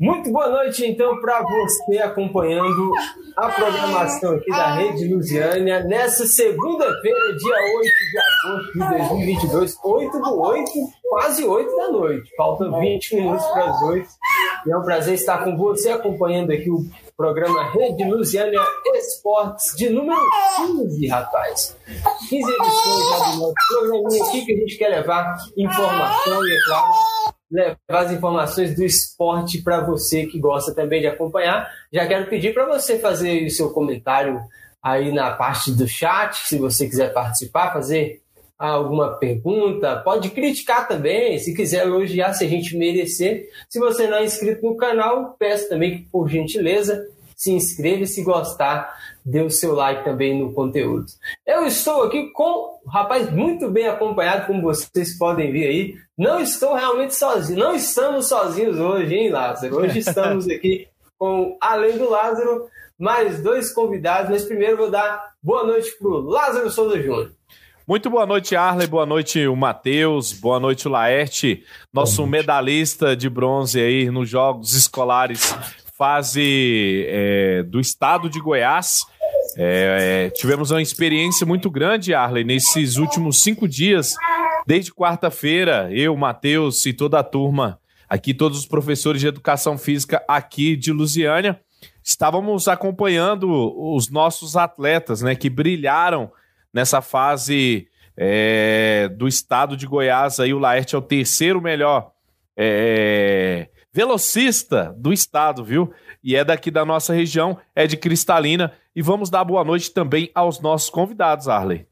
Muito boa noite, então, para você acompanhando a programação aqui da Rede Lusiânia nessa segunda-feira, dia 8 de agosto de 2022, 8 do 8, quase 8 da noite. Falta 20 minutos para as 8. E é um prazer estar com você acompanhando aqui o programa Rede Lusiânia Esportes de número 15, rapaz. 15 edições já do nosso programinha aqui que a gente quer levar informação e, é claro, levar as informações do esporte para você que gosta também de acompanhar. Já quero pedir para você fazer o seu comentário aí na parte do chat, se você quiser participar, fazer alguma pergunta, pode criticar também, se quiser elogiar, se a gente merecer. Se você não é inscrito no canal, peço também que, por gentileza, se inscreva e se gostar, dê o seu like também no conteúdo. Eu estou aqui com um rapaz muito bem acompanhado, como vocês podem ver aí. Não estou realmente sozinho, não estamos sozinhos hoje, hein, Lázaro? Hoje estamos aqui com, além do Lázaro, mais dois convidados, mas primeiro vou dar boa noite para o Lázaro Souza Júnior. Muito boa noite, Arley. Boa noite, o Matheus. Boa noite, o Laerte, nosso medalhista de bronze aí nos Jogos Escolares fase é, do estado de Goiás. É, é, tivemos uma experiência muito grande, Arley, nesses últimos cinco dias, desde quarta-feira, eu, Matheus e toda a turma, aqui todos os professores de educação física aqui de Lusiânia, estávamos acompanhando os nossos atletas, né, que brilharam nessa fase é, do estado de Goiás. Aí o Laerte é o terceiro melhor é, velocista do estado, viu? E é daqui da nossa região, é de Cristalina. E vamos dar boa noite também aos nossos convidados, Arley.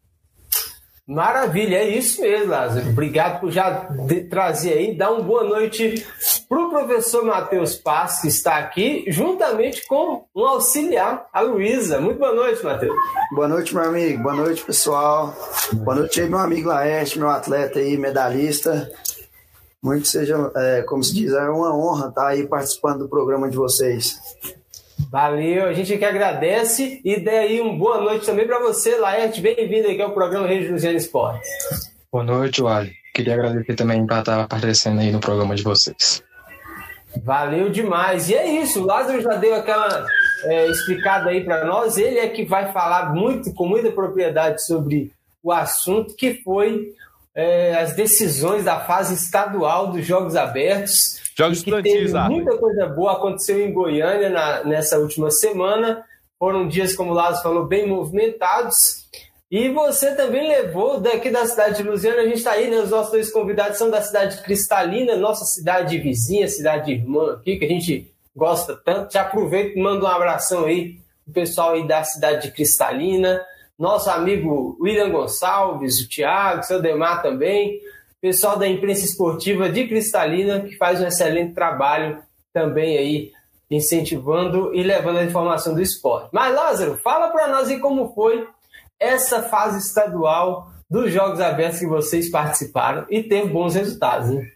Maravilha, é isso mesmo, Lázaro. Obrigado por já trazer aí, dar uma boa noite para o professor Matheus Paz, que está aqui, juntamente com um auxiliar, a Luísa. Muito boa noite, Matheus. Boa noite, meu amigo. Boa noite, pessoal. Boa noite aí, meu amigo Laerte, meu atleta aí, medalhista. Muito seja, é, como se diz, é uma honra estar aí participando do programa de vocês. Valeu, a gente que agradece e daí uma boa noite também para você, Laerte. Bem-vindo aqui ao programa Rede Luziano Esportes. Boa noite, Wally. Queria agradecer também por estar aparecendo aí no programa de vocês. Valeu demais. E é isso, o Lázaro já deu aquela é, explicada aí para nós. Ele é que vai falar muito, com muita propriedade sobre o assunto que foi é, as decisões da fase estadual dos Jogos Abertos. Jogos estudantis, Muita coisa boa aconteceu em Goiânia na, nessa última semana. Foram dias, como o Lázaro falou, bem movimentados. E você também levou daqui da cidade de Luziana, a gente está aí, né? Os nossos dois convidados são da cidade de Cristalina, nossa cidade vizinha, cidade irmã aqui, que a gente gosta tanto. Já aproveito e mando um abração aí o pessoal aí da cidade de Cristalina nosso amigo William Gonçalves, o Thiago, o seu Demar também, pessoal da imprensa esportiva de Cristalina, que faz um excelente trabalho também aí, incentivando e levando a informação do esporte. Mas, Lázaro, fala para nós aí como foi essa fase estadual dos Jogos Abertos que vocês participaram e teve bons resultados, né?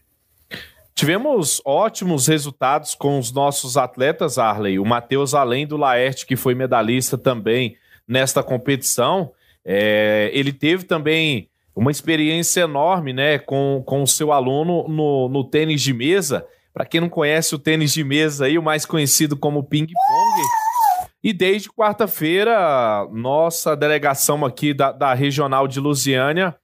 Tivemos ótimos resultados com os nossos atletas, Arley. O Matheus, além do Laerte, que foi medalhista também nesta competição. É, ele teve também uma experiência enorme né, com, com o seu aluno no, no tênis de mesa. Para quem não conhece o tênis de mesa aí, o mais conhecido como ping-pong. E desde quarta-feira, nossa delegação aqui da, da Regional de Lusiânia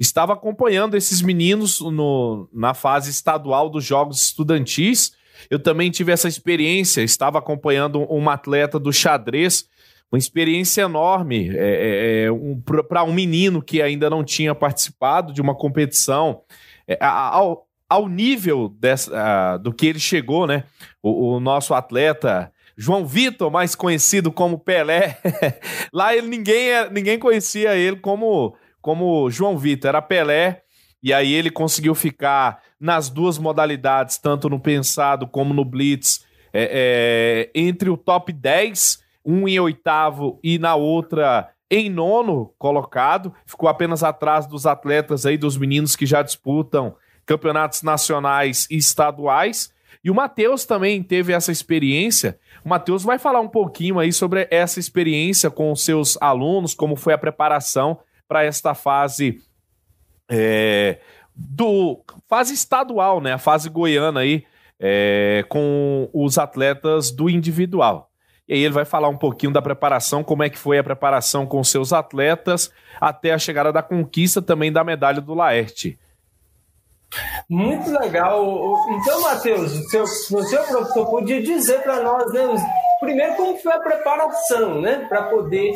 estava acompanhando esses meninos no, na fase estadual dos Jogos Estudantis. Eu também tive essa experiência, estava acompanhando uma atleta do xadrez uma experiência enorme é, é, é um, para um menino que ainda não tinha participado de uma competição. É, ao, ao nível dessa, do que ele chegou, né? O, o nosso atleta João Vitor, mais conhecido como Pelé, lá ele, ninguém, ninguém conhecia ele como, como João Vitor, era Pelé. E aí ele conseguiu ficar nas duas modalidades, tanto no pensado como no blitz, é, é, entre o top 10 um em oitavo e na outra em nono colocado. Ficou apenas atrás dos atletas aí, dos meninos que já disputam campeonatos nacionais e estaduais. E o Matheus também teve essa experiência. O Matheus vai falar um pouquinho aí sobre essa experiência com os seus alunos, como foi a preparação para esta fase é, do fase estadual, né? A fase goiana aí é, com os atletas do individual. E aí ele vai falar um pouquinho da preparação, como é que foi a preparação com seus atletas até a chegada da conquista também da medalha do Laerte. Muito legal. Então, Matheus, o seu, seu professor podia dizer para nós, né, primeiro como foi a preparação, né, para poder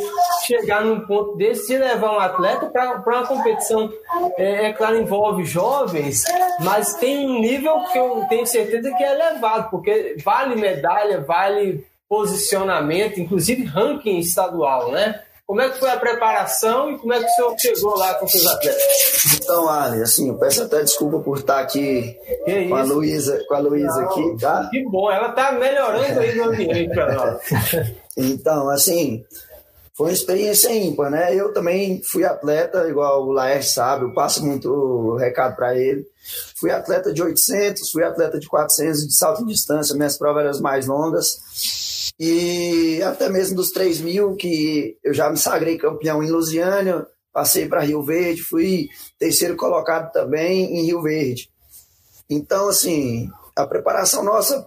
chegar num ponto desse e levar um atleta para uma competição. É, é, claro, envolve jovens, mas tem um nível que eu tenho certeza que é elevado, porque vale medalha, vale posicionamento, inclusive ranking estadual, né? Como é que foi a preparação e como é que o senhor chegou lá com seus atletas? Então, Ali, assim, eu peço até desculpa por estar aqui com a Luísa, com a Luísa aqui, tá? Que bom, ela tá melhorando aí no ambiente para nós. então, assim, foi uma experiência ímpar, né? Eu também fui atleta, igual o Laércio sabe, eu passo muito recado para ele. Fui atleta de 800, fui atleta de 400 de salto em distância, minhas provas eram as mais longas e até mesmo dos 3 mil, que eu já me sagrei campeão em Lusiânia, passei para Rio Verde, fui terceiro colocado também em Rio Verde. Então, assim, a preparação nossa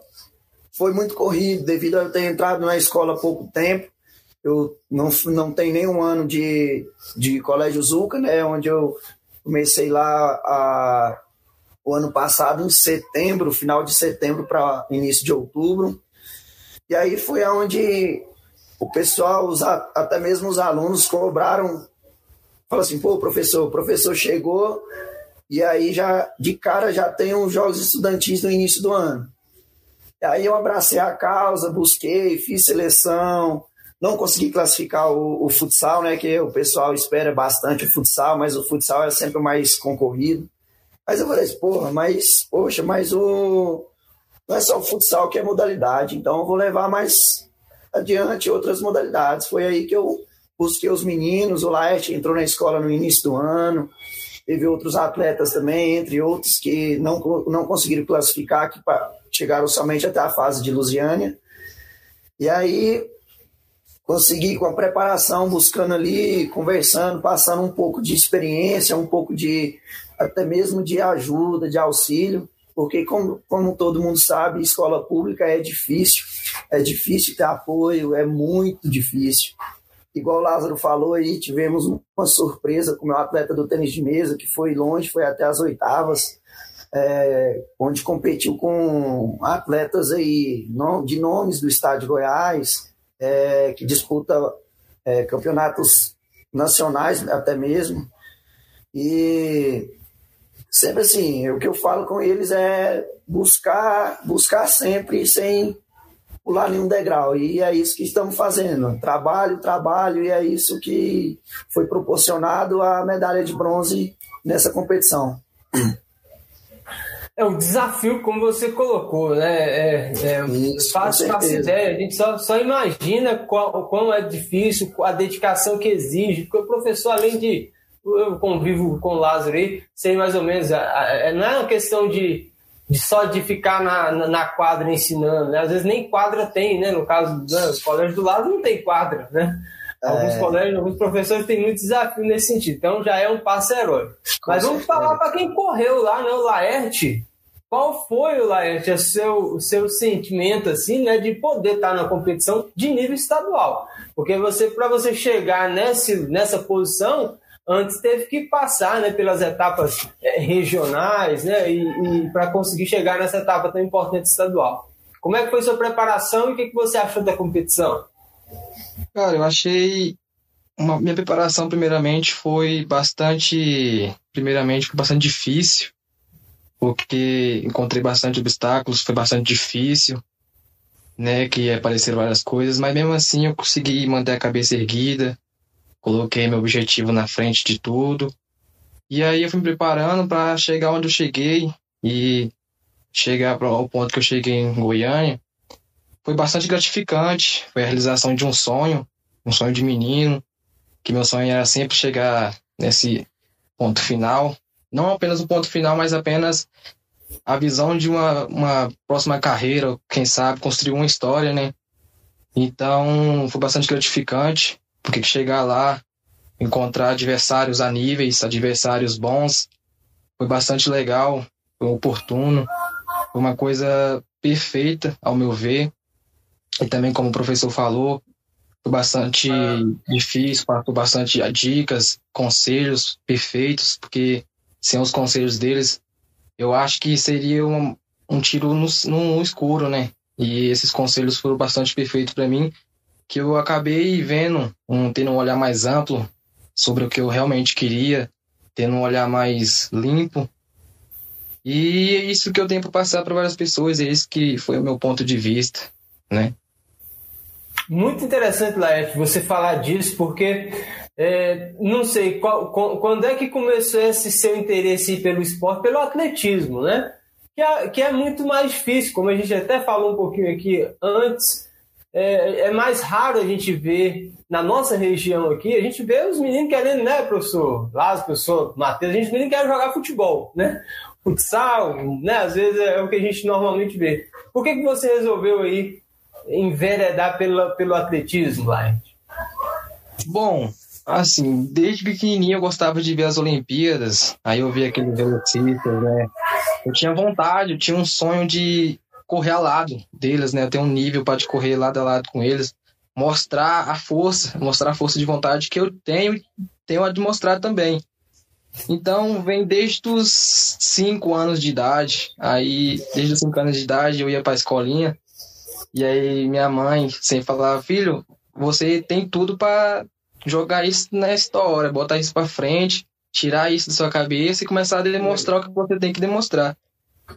foi muito corrida, devido a eu ter entrado na escola há pouco tempo. Eu não, não tenho nenhum ano de, de colégio Zuca, né, onde eu comecei lá a, o ano passado, em setembro, final de setembro para início de outubro. E aí foi aonde o pessoal, os, até mesmo os alunos cobraram, falaram assim, pô, professor, o professor chegou e aí já de cara já tem os jogos estudantis no início do ano. E aí eu abracei a causa, busquei, fiz seleção, não consegui classificar o, o, futsal, né? Que o pessoal espera bastante o futsal, mas o futsal é sempre mais concorrido. Mas eu falei, porra, mas, poxa, mas o, não é só o futsal que é modalidade, então eu vou levar mais adiante outras modalidades. Foi aí que eu busquei os meninos, o Laerte entrou na escola no início do ano, teve outros atletas também, entre outros que não, não conseguiram classificar, que chegaram somente até a fase de Lusiânia. E aí consegui com a preparação, buscando ali, conversando, passando um pouco de experiência, um pouco de até mesmo de ajuda, de auxílio porque como, como todo mundo sabe, escola pública é difícil, é difícil ter apoio, é muito difícil. Igual o Lázaro falou aí, tivemos uma surpresa com o meu atleta do tênis de mesa, que foi longe, foi até as oitavas, é, onde competiu com atletas aí de nomes do estado de Goiás, é, que disputa é, campeonatos nacionais até mesmo. E sempre assim, o que eu falo com eles é buscar, buscar sempre sem pular nenhum degrau. E é isso que estamos fazendo. Trabalho, trabalho, e é isso que foi proporcionado a medalha de bronze nessa competição. É um desafio, como você colocou, né? É, é Isso, fácil, fácil ideia. A gente só, só imagina qual, quão é difícil, a dedicação que exige, porque o professor, além de eu convivo com o Lázaro aí, sei mais ou menos, não é uma questão de, de só de ficar na, na, na quadra ensinando, né? Às vezes nem quadra tem, né? No caso dos né? colégios do Lázaro não tem quadra, né? Alguns é... colégios, alguns professores têm muito desafio nesse sentido, então já é um passo heróico. Mas vamos falar para quem correu lá, né? O Laerte. Qual foi, o Laerte, o seu, seu sentimento assim, né, de poder estar na competição de nível estadual? Porque você, para você chegar nesse, nessa posição, antes teve que passar né, pelas etapas é, regionais né, e, e para conseguir chegar nessa etapa tão importante estadual. Como é que foi sua preparação e o que, que você achou da competição? Cara, eu achei uma, minha preparação primeiramente foi bastante primeiramente foi bastante difícil porque encontrei bastante obstáculos foi bastante difícil né que apareceram várias coisas mas mesmo assim eu consegui manter a cabeça erguida coloquei meu objetivo na frente de tudo. E aí eu fui me preparando para chegar onde eu cheguei e chegar ao ponto que eu cheguei em Goiânia. Foi bastante gratificante, foi a realização de um sonho, um sonho de menino, que meu sonho era sempre chegar nesse ponto final. Não apenas o ponto final, mas apenas a visão de uma, uma próxima carreira, quem sabe, construir uma história, né? Então, foi bastante gratificante. Porque chegar lá, encontrar adversários a níveis, adversários bons, foi bastante legal, foi oportuno. Foi uma coisa perfeita, ao meu ver. E também, como o professor falou, foi bastante difícil, passou bastante dicas, conselhos perfeitos, porque sem os conselhos deles, eu acho que seria um, um tiro no, no escuro, né? E esses conselhos foram bastante perfeitos para mim, que eu acabei vendo, um, tendo um olhar mais amplo sobre o que eu realmente queria, tendo um olhar mais limpo. E é isso que eu tenho para passar para várias pessoas, é isso que foi o meu ponto de vista, né? Muito interessante, Laerte, você falar disso, porque é, não sei qual, quando é que começou esse seu interesse pelo esporte, pelo atletismo, né? Que é, que é muito mais difícil, como a gente até falou um pouquinho aqui antes. É, é, mais raro a gente ver na nossa região aqui, a gente vê os meninos querendo, né, professor Lázaro, professor Matheus, a gente menino quer jogar futebol, né? Futsal, né? Às vezes é o que a gente normalmente vê. Por que, que você resolveu aí enveredar pelo, pelo atletismo, Light? Bom, assim, desde pequenininho eu gostava de ver as Olimpíadas, aí eu via aqueles velocistas, né? Eu tinha vontade, eu tinha um sonho de correr ao lado deles, né? Tenho um nível para correr lado a lado com eles, mostrar a força, mostrar a força de vontade que eu tenho, tenho a demonstrar também. Então, vem desde os 5 anos de idade. Aí, desde os 5 anos de idade, eu ia para a escolinha. E aí minha mãe sempre falava, filho, você tem tudo para jogar isso na história, botar isso para frente, tirar isso da sua cabeça e começar a demonstrar o que você tem que demonstrar.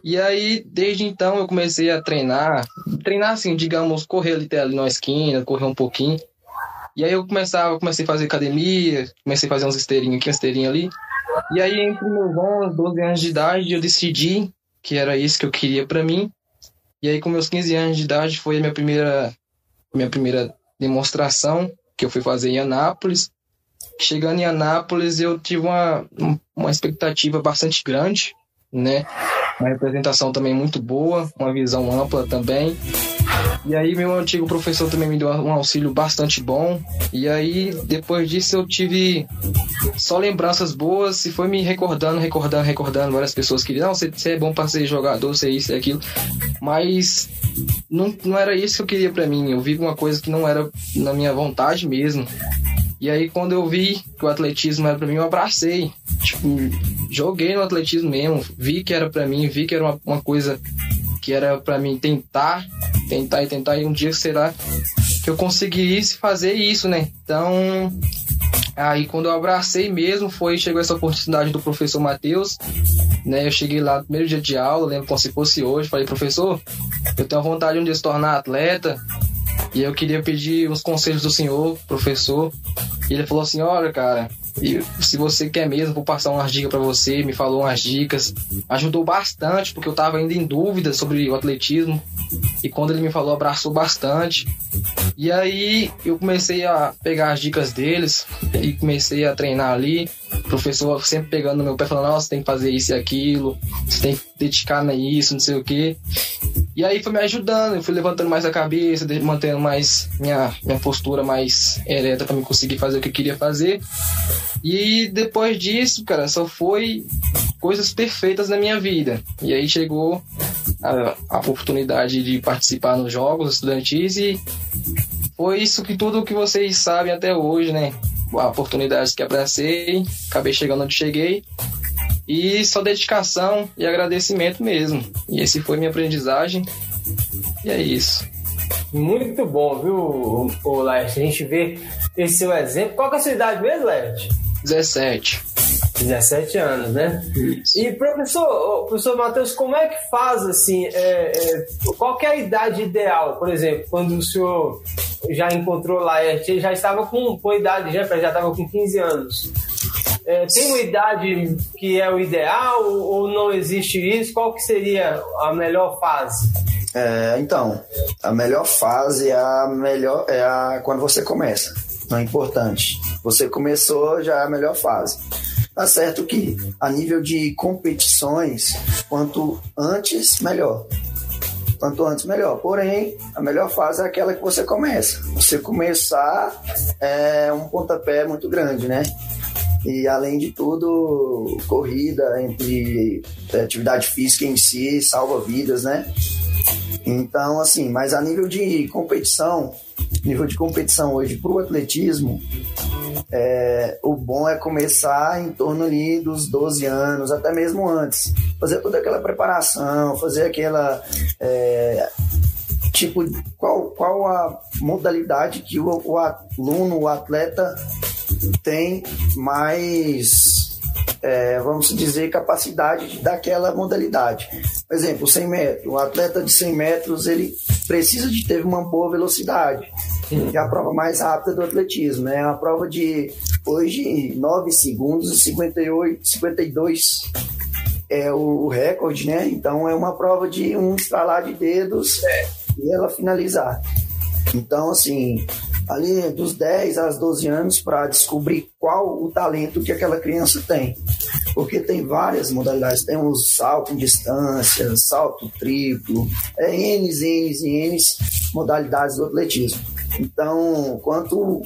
E aí, desde então, eu comecei a treinar, treinar assim, digamos, correr ali, ali na esquina, correr um pouquinho. E aí eu começava, comecei a fazer academia, comecei a fazer uns esteirinhos aqui, uns esteirinhos ali. E aí, entre meus 11, 12 anos de idade, eu decidi que era isso que eu queria para mim. E aí, com meus 15 anos de idade, foi a minha primeira, minha primeira demonstração que eu fui fazer em Anápolis. Chegando em Anápolis, eu tive uma, uma expectativa bastante grande, né? Uma representação também muito boa, uma visão ampla também. E aí meu antigo professor também me deu um auxílio bastante bom. E aí depois disso eu tive só lembranças boas e foi me recordando, recordando, recordando. Várias pessoas que não, você, você é bom para ser jogador, você é isso e aquilo. Mas não, não era isso que eu queria para mim. Eu vi uma coisa que não era na minha vontade mesmo. E aí quando eu vi que o atletismo era para mim, eu abracei. Tipo, joguei no atletismo mesmo, vi que era para mim, vi que era uma, uma coisa que era para mim tentar, tentar e tentar, e um dia será que eu conseguisse fazer isso, né? Então, aí quando eu abracei mesmo, foi chegou essa oportunidade do professor Matheus, né? Eu cheguei lá no primeiro dia de aula, lembro como se fosse hoje, falei, professor, eu tenho vontade de um dia se tornar atleta, e eu queria pedir uns conselhos do senhor, professor. E ele falou assim: Olha, cara, e se você quer mesmo, vou passar umas dicas para você. Me falou umas dicas, ajudou bastante, porque eu tava ainda em dúvida sobre o atletismo. E quando ele me falou, abraçou bastante. E aí eu comecei a pegar as dicas deles e comecei a treinar ali. O professor sempre pegando no meu pé, falando: Nossa, você tem que fazer isso e aquilo, você tem que dedicar nisso, não sei o que. E aí foi me ajudando, eu fui levantando mais a cabeça, mantendo mais minha, minha postura mais ereta para me conseguir fazer o que eu queria fazer. E depois disso, cara, só foi coisas perfeitas na minha vida. E aí chegou a, a oportunidade de participar nos jogos estudantis e foi isso que tudo que vocês sabem até hoje, né? A oportunidade que abracei, acabei chegando onde cheguei e só dedicação e agradecimento mesmo. E esse foi minha aprendizagem. E é isso. Muito bom, viu, o Laerte? A gente vê esse seu exemplo. Qual é a sua idade mesmo, Laerte? 17. 17 anos, né? Isso. E professor, professor Matheus, como é que faz assim? É, é, qual é a idade ideal, por exemplo, quando o senhor já encontrou Laerte, ele já estava com, com idade, já, já estava com 15 anos. É, tem uma idade que é o ideal ou não existe isso? Qual que seria a melhor fase? É, então, a melhor fase é a melhor é a quando você começa. Não é importante. Você começou já é a melhor fase. Tá certo que a nível de competições, quanto antes melhor. Quanto antes melhor. Porém, a melhor fase é aquela que você começa. Você começar é um pontapé muito grande, né? E além de tudo, corrida entre é, atividade física em si salva vidas, né? Então, assim, mas a nível de competição, nível de competição hoje para o atletismo, é, o bom é começar em torno ali dos 12 anos, até mesmo antes. Fazer toda aquela preparação, fazer aquela. É, tipo, qual, qual a modalidade que o, o aluno, o atleta tem mais é, vamos dizer, capacidade daquela modalidade. Por exemplo, 100 metros. O atleta de 100 metros ele precisa de ter uma boa velocidade. É a prova mais rápida do atletismo, né? É uma prova de hoje 9 segundos e 58, 52 é o, recorde, né? Então é uma prova de um estralar de dedos e ela finalizar. Então, assim, ali dos 10 aos 12 anos para descobrir qual o talento que aquela criança tem. Porque tem várias modalidades, tem um salto em distância, salto triplo, é N, N, N modalidades do atletismo. Então, quanto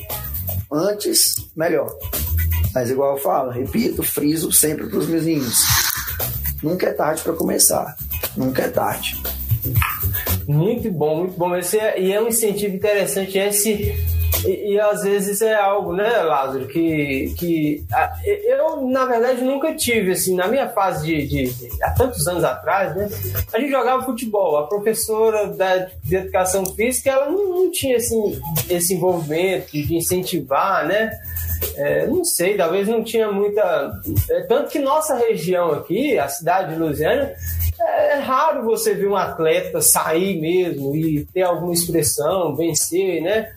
antes, melhor. Mas igual eu falo, repito, friso sempre para os meus Nunca é tarde para começar. Nunca é tarde. Muito bom, muito bom. Esse é, e é um incentivo interessante esse. E, e, às vezes é algo, né, Lázaro, que, que a, eu, na verdade, nunca tive, assim, na minha fase de, de, de, há tantos anos atrás, né, a gente jogava futebol. A professora da, de educação física, ela não, não tinha, assim, esse envolvimento de incentivar, né, é, não sei, talvez não tinha muita. É, tanto que nossa região aqui, a cidade de Lusiana, é, é raro você ver um atleta sair mesmo e ter alguma expressão, vencer, né?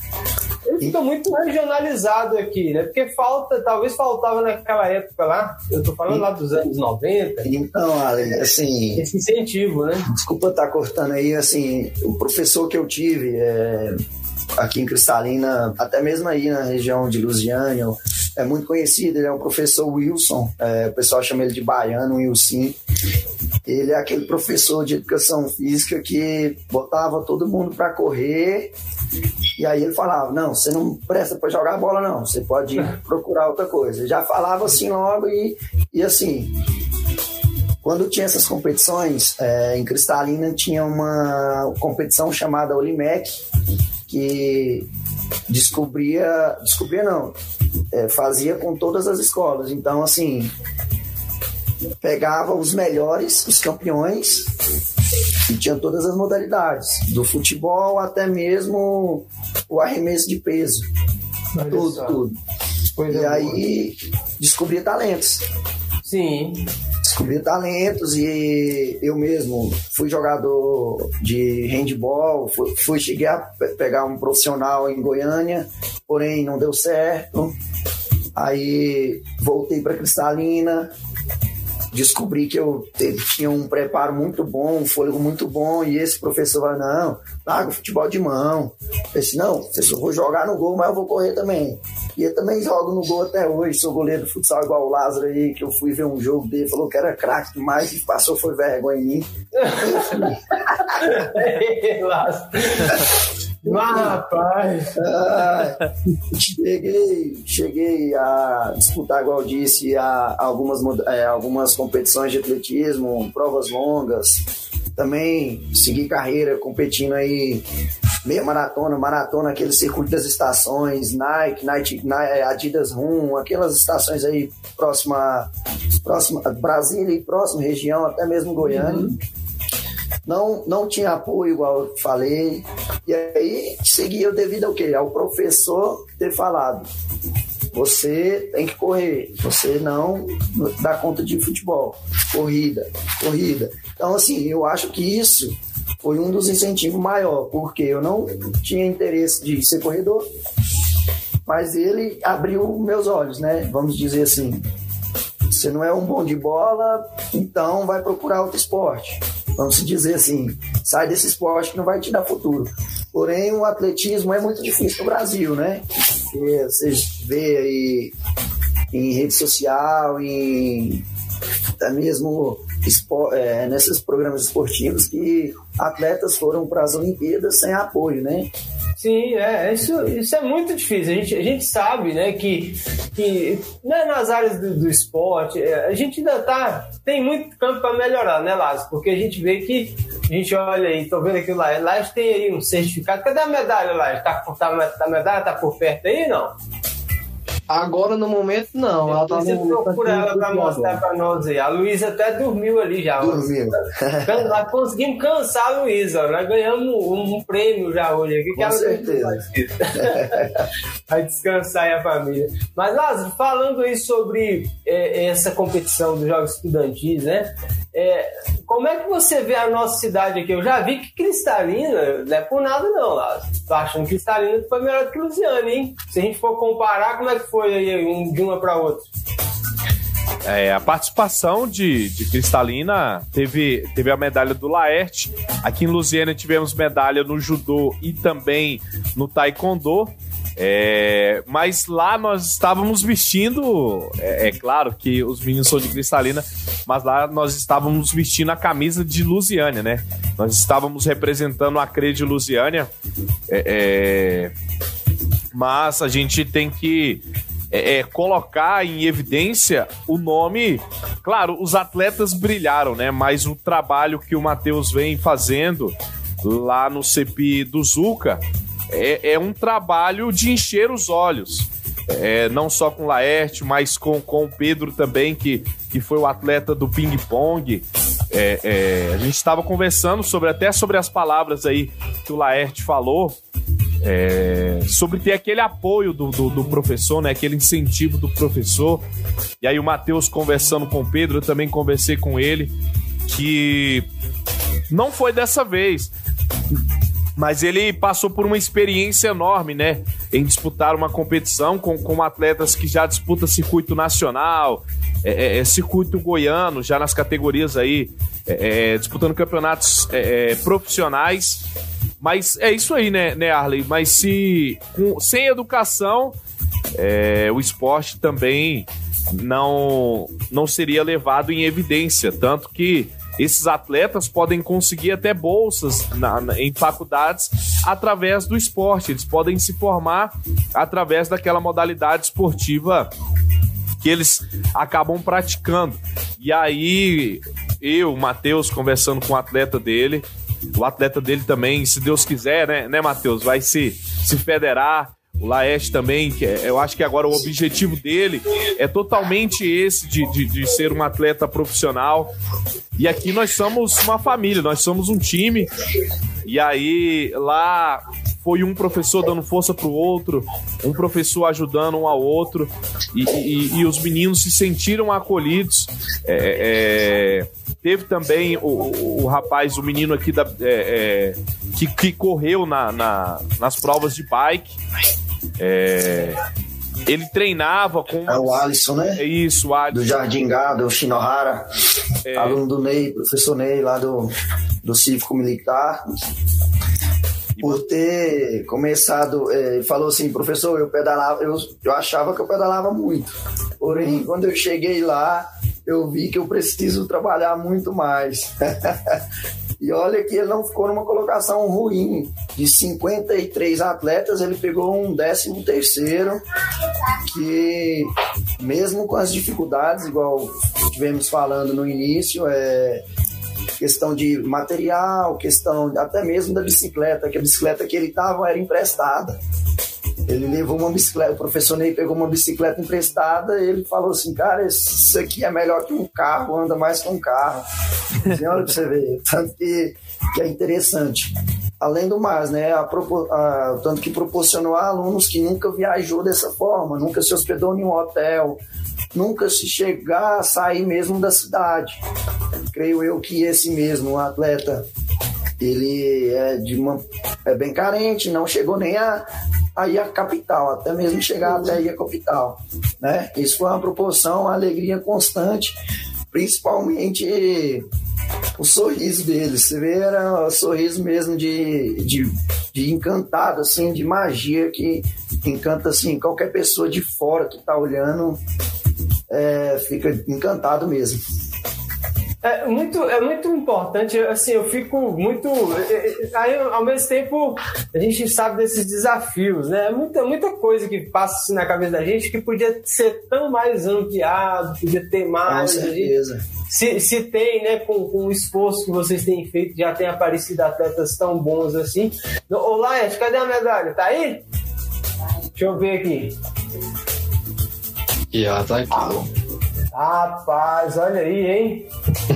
Ele fica muito regionalizado aqui, né? Porque falta, talvez faltava naquela época lá, eu tô falando lá dos anos 90. Então, Ale, assim. Esse incentivo, né? Desculpa estar tá cortando aí, assim, o professor que eu tive é, aqui em Cristalina, até mesmo aí na região de Lusiânia, é muito conhecido, ele é um professor Wilson, é, o pessoal chama ele de baiano, Wilson. Ele é aquele professor de educação física que botava todo mundo para correr e aí ele falava: Não, você não presta para jogar bola, não, você pode procurar outra coisa. já falava assim logo e, e assim. Quando tinha essas competições, é, em Cristalina tinha uma competição chamada Olimec, que descobria, descobria não, é, fazia com todas as escolas. Então, assim, pegava os melhores, os campeões, e tinha todas as modalidades, do futebol até mesmo o arremesso de peso. Olha tudo, só. tudo. Coisa e aí descobria talentos. Sim. Descobri talentos e eu mesmo fui jogador de handball, fui, fui cheguei a pegar um profissional em Goiânia, porém não deu certo. Aí voltei para Cristalina, descobri que eu tinha um preparo muito bom, um fôlego muito bom, e esse professor falou, não, larga o futebol de mão. Eu disse, não, eu vou jogar no gol, mas eu vou correr também. E eu também jogo no gol até hoje, sou goleiro de futsal igual o Lázaro aí, que eu fui ver um jogo dele, falou que era craque demais, e passou, foi vergonha em mim. Lázaro. Mas, rapaz! Ah, cheguei, cheguei a disputar, igual eu disse, a, algumas, é, algumas competições de atletismo, provas longas. Também segui carreira competindo aí meia maratona, maratona, aquele circuito das estações, Nike, Nike, Nike Adidas Rum, aquelas estações aí próxima, próxima Brasília e próxima região, até mesmo Goiânia. Uhum não, não tinha apoio, igual eu falei. E aí seguia devido ao quê? Ao professor ter falado. Você tem que correr, você não dá conta de futebol. Corrida, corrida. Então, assim, eu acho que isso foi um dos incentivos maior, porque eu não tinha interesse de ser corredor, mas ele abriu meus olhos, né? Vamos dizer assim. Você não é um bom de bola, então vai procurar outro esporte vamos dizer assim, sai desse esporte que não vai te dar futuro. Porém, o atletismo é muito difícil no Brasil, né? Porque você vê aí em rede social, em até mesmo é, nesses programas esportivos que atletas foram para as Olimpíadas sem apoio, né? Sim, é, isso, isso é muito difícil. A gente, a gente sabe, né, que, que né, nas áreas do, do esporte, é, a gente ainda tá, tem muito campo para melhorar, né, Lázaro? Porque a gente vê que, a gente olha aí, tô vendo aqui lá, lá tem aí um certificado. Cadê a medalha, lá? Tá, tá, a medalha tá por perto aí, não? Agora, no momento, não. Ela tá você procura ela para mostrar para nós aí. A Luísa até dormiu ali já. Dormiu. Nós conseguimos cansar a Luísa. Nós ganhamos um, um, prêmio já hoje aqui. Com certeza. Vai descansar aí a família. Mas, Lázaro, falando aí sobre é, essa competição dos Jogos Estudantis, né? É, como é que você vê a nossa cidade aqui? Eu já vi que Cristalina não é por nada não, Lázaro. Tô achando que Cristalina foi melhor que Luziane, hein? Se a gente for comparar, como é que foi aí um, de uma para outra? É, a participação de, de Cristalina teve, teve a medalha do Laerte. Aqui em Luziana tivemos medalha no judô e também no taekwondo. É, mas lá nós estávamos vestindo, é, é, claro que os meninos são de cristalina, mas lá nós estávamos vestindo a camisa de Lusiânia, né? Nós estávamos representando a CRE de Lusiânia, é, é, mas a gente tem que é, é, colocar em evidência o nome. Claro, os atletas brilharam, né? Mas o trabalho que o Matheus vem fazendo lá no CEPI do Zuca é, é um trabalho de encher os olhos. É, não só com o Laerte, mas com, com o Pedro também, que, que foi o atleta do ping-pong. É, é, a gente estava conversando sobre até sobre as palavras aí que o Laerte falou, é, sobre ter aquele apoio do, do, do, professor, né, aquele incentivo do professor. E aí o Matheus conversando com o Pedro, eu também conversei com ele, que não foi dessa vez mas ele passou por uma experiência enorme, né? Em disputar uma competição com, com atletas que já disputam circuito nacional, é, é, é circuito goiano, já nas categorias aí, é, é disputando campeonatos profissionais. Mas é isso aí, né, né Arley? Mas se com, sem educação, o esporte também não, não seria levado em evidência. Tanto que esses atletas podem conseguir até bolsas na, na, em faculdades através do esporte. Eles podem se formar através daquela modalidade esportiva que eles acabam praticando. E aí, eu, Matheus, conversando com o atleta dele, o atleta dele também, se Deus quiser, né, né Matheus, vai se, se federar o Laeste também, que é, eu acho que agora o objetivo dele é totalmente esse de, de, de, ser um atleta profissional. E aqui nós somos uma família, nós somos um time. E aí lá foi um professor dando força pro outro, um professor ajudando um ao outro, e, e, e os meninos se sentiram acolhidos. É, é, teve também o, o, rapaz, o menino aqui da, é, é que, que correu na, na, nas provas de bike. É, ele treinava com. É o Alisson, né? É isso, o Alisson. Do Jardim Gado, o Shinohara, aluno do Ney, professor Ney, lá do, do Cívico Militar. Por ter começado, é, falou assim, professor, eu pedalava, eu, eu achava que eu pedalava muito. Porém, quando eu cheguei lá, eu vi que eu preciso trabalhar muito mais. E olha que ele não ficou numa colocação ruim. De 53 atletas, ele pegou um 13 terceiro, que mesmo com as dificuldades, igual tivemos falando no início, é questão de material, questão até mesmo da bicicleta, que a bicicleta que ele estava era emprestada. Ele levou uma bicicleta, o professor Ney pegou uma bicicleta emprestada e ele falou assim, cara, isso aqui é melhor que um carro, anda mais que um carro. Assim, olha pra você ver, tanto que, que é interessante. Além do mais, né, a, a, tanto que proporcionou a alunos que nunca viajou dessa forma, nunca se hospedou em um hotel, nunca se chegar a sair mesmo da cidade. Creio eu que esse mesmo atleta ele é de uma é bem carente, não chegou nem a aí a capital, até mesmo chegar até aí a capital, né? Isso foi uma proporção, uma alegria constante, principalmente o sorriso dele, você vê, era um sorriso mesmo de, de, de encantado, assim, de magia que encanta, assim, qualquer pessoa de fora que tá olhando é, fica encantado mesmo. É muito, é muito importante, assim, eu fico muito. Aí, ao mesmo tempo, a gente sabe desses desafios, né? É muita, muita coisa que passa assim, na cabeça da gente que podia ser tão mais ampliado, podia ter mais. Com certeza. Se, se tem, né, com, com o esforço que vocês têm feito, já tem aparecido atletas tão bons assim. Ô, Laerte, cadê a medalha? Tá aí? Deixa eu ver aqui. E ela tá aqui. Rapaz, olha aí, hein?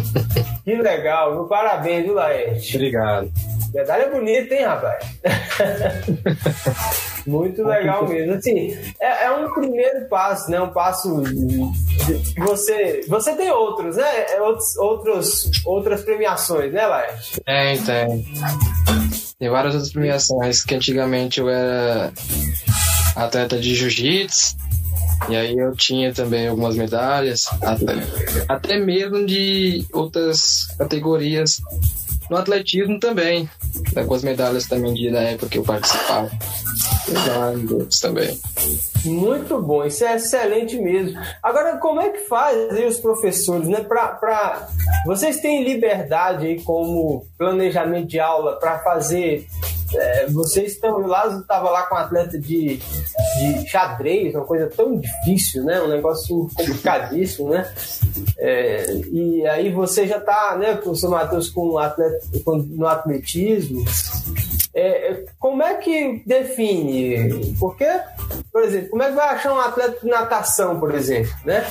que legal, viu? Parabéns, viu, Laerte? Obrigado. Medalha bonita, hein, rapaz? Muito legal mesmo. Assim, é, é, um primeiro passo, né? Um passo você. Você tem outros, né? É outros, outros, outras premiações, né, Laerte? Tem, tem. Tem várias outras premiações que antigamente eu era atleta de jiu-jitsu e aí eu tinha também algumas medalhas, até, até mesmo de outras categorias no atletismo também. Algumas medalhas também de, da época que eu participava. Outros também. Muito bom, isso é excelente mesmo. Agora, como é que faz aí os professores, né? Pra, pra... Vocês têm liberdade aí como planejamento de aula para fazer é, vocês estão. O Lázaro estava lá com um atleta de, de xadrez, uma coisa tão difícil, né? Um negócio complicadíssimo, né? É, e aí você já está, né, professor Matheus, com atleta com, no atletismo. É, é, como é que define? Porque, por exemplo, como é que vai achar um atleta de natação, por exemplo, né?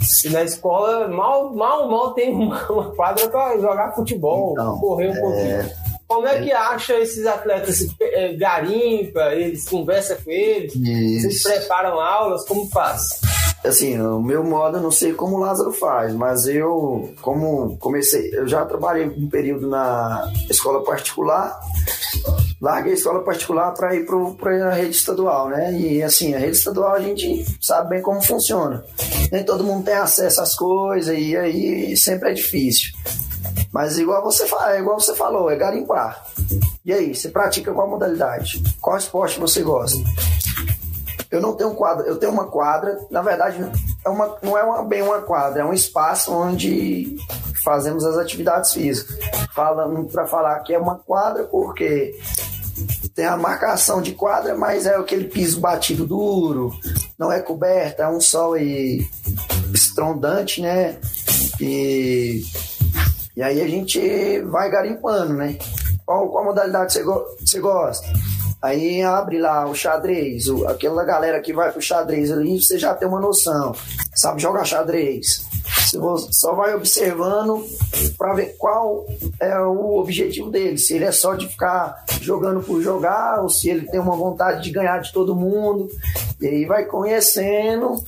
Se na escola mal, mal, mal tem uma, uma quadra para jogar futebol, então, correr um é... pouquinho. Como é que acha esses atletas? É, garimpa, eles conversa com eles? Isso. Vocês preparam aulas? Como faz? Assim, o meu modo eu não sei como o Lázaro faz, mas eu, como comecei, eu já trabalhei um período na escola particular, larguei a escola particular para ir para a rede estadual, né? E assim, a rede estadual a gente sabe bem como funciona. Nem todo mundo tem acesso às coisas e aí sempre é difícil. Mas igual você, fala, igual você falou, é garimpar. E aí, você pratica qual modalidade? Qual esporte você gosta? Eu não tenho quadra, eu tenho uma quadra, na verdade é uma, não é uma, bem uma quadra, é um espaço onde fazemos as atividades físicas. Falando para falar que é uma quadra porque tem a marcação de quadra, mas é aquele piso batido duro, não é coberta, é um sol aí estrondante, né? E e aí a gente vai garimpando, né? Qual, qual modalidade você, go você gosta? Aí abre lá o xadrez, o, aquela galera que vai pro xadrez ali, você já tem uma noção, sabe jogar xadrez. Você só vai observando para ver qual é o objetivo dele. Se ele é só de ficar jogando por jogar, ou se ele tem uma vontade de ganhar de todo mundo. E aí vai conhecendo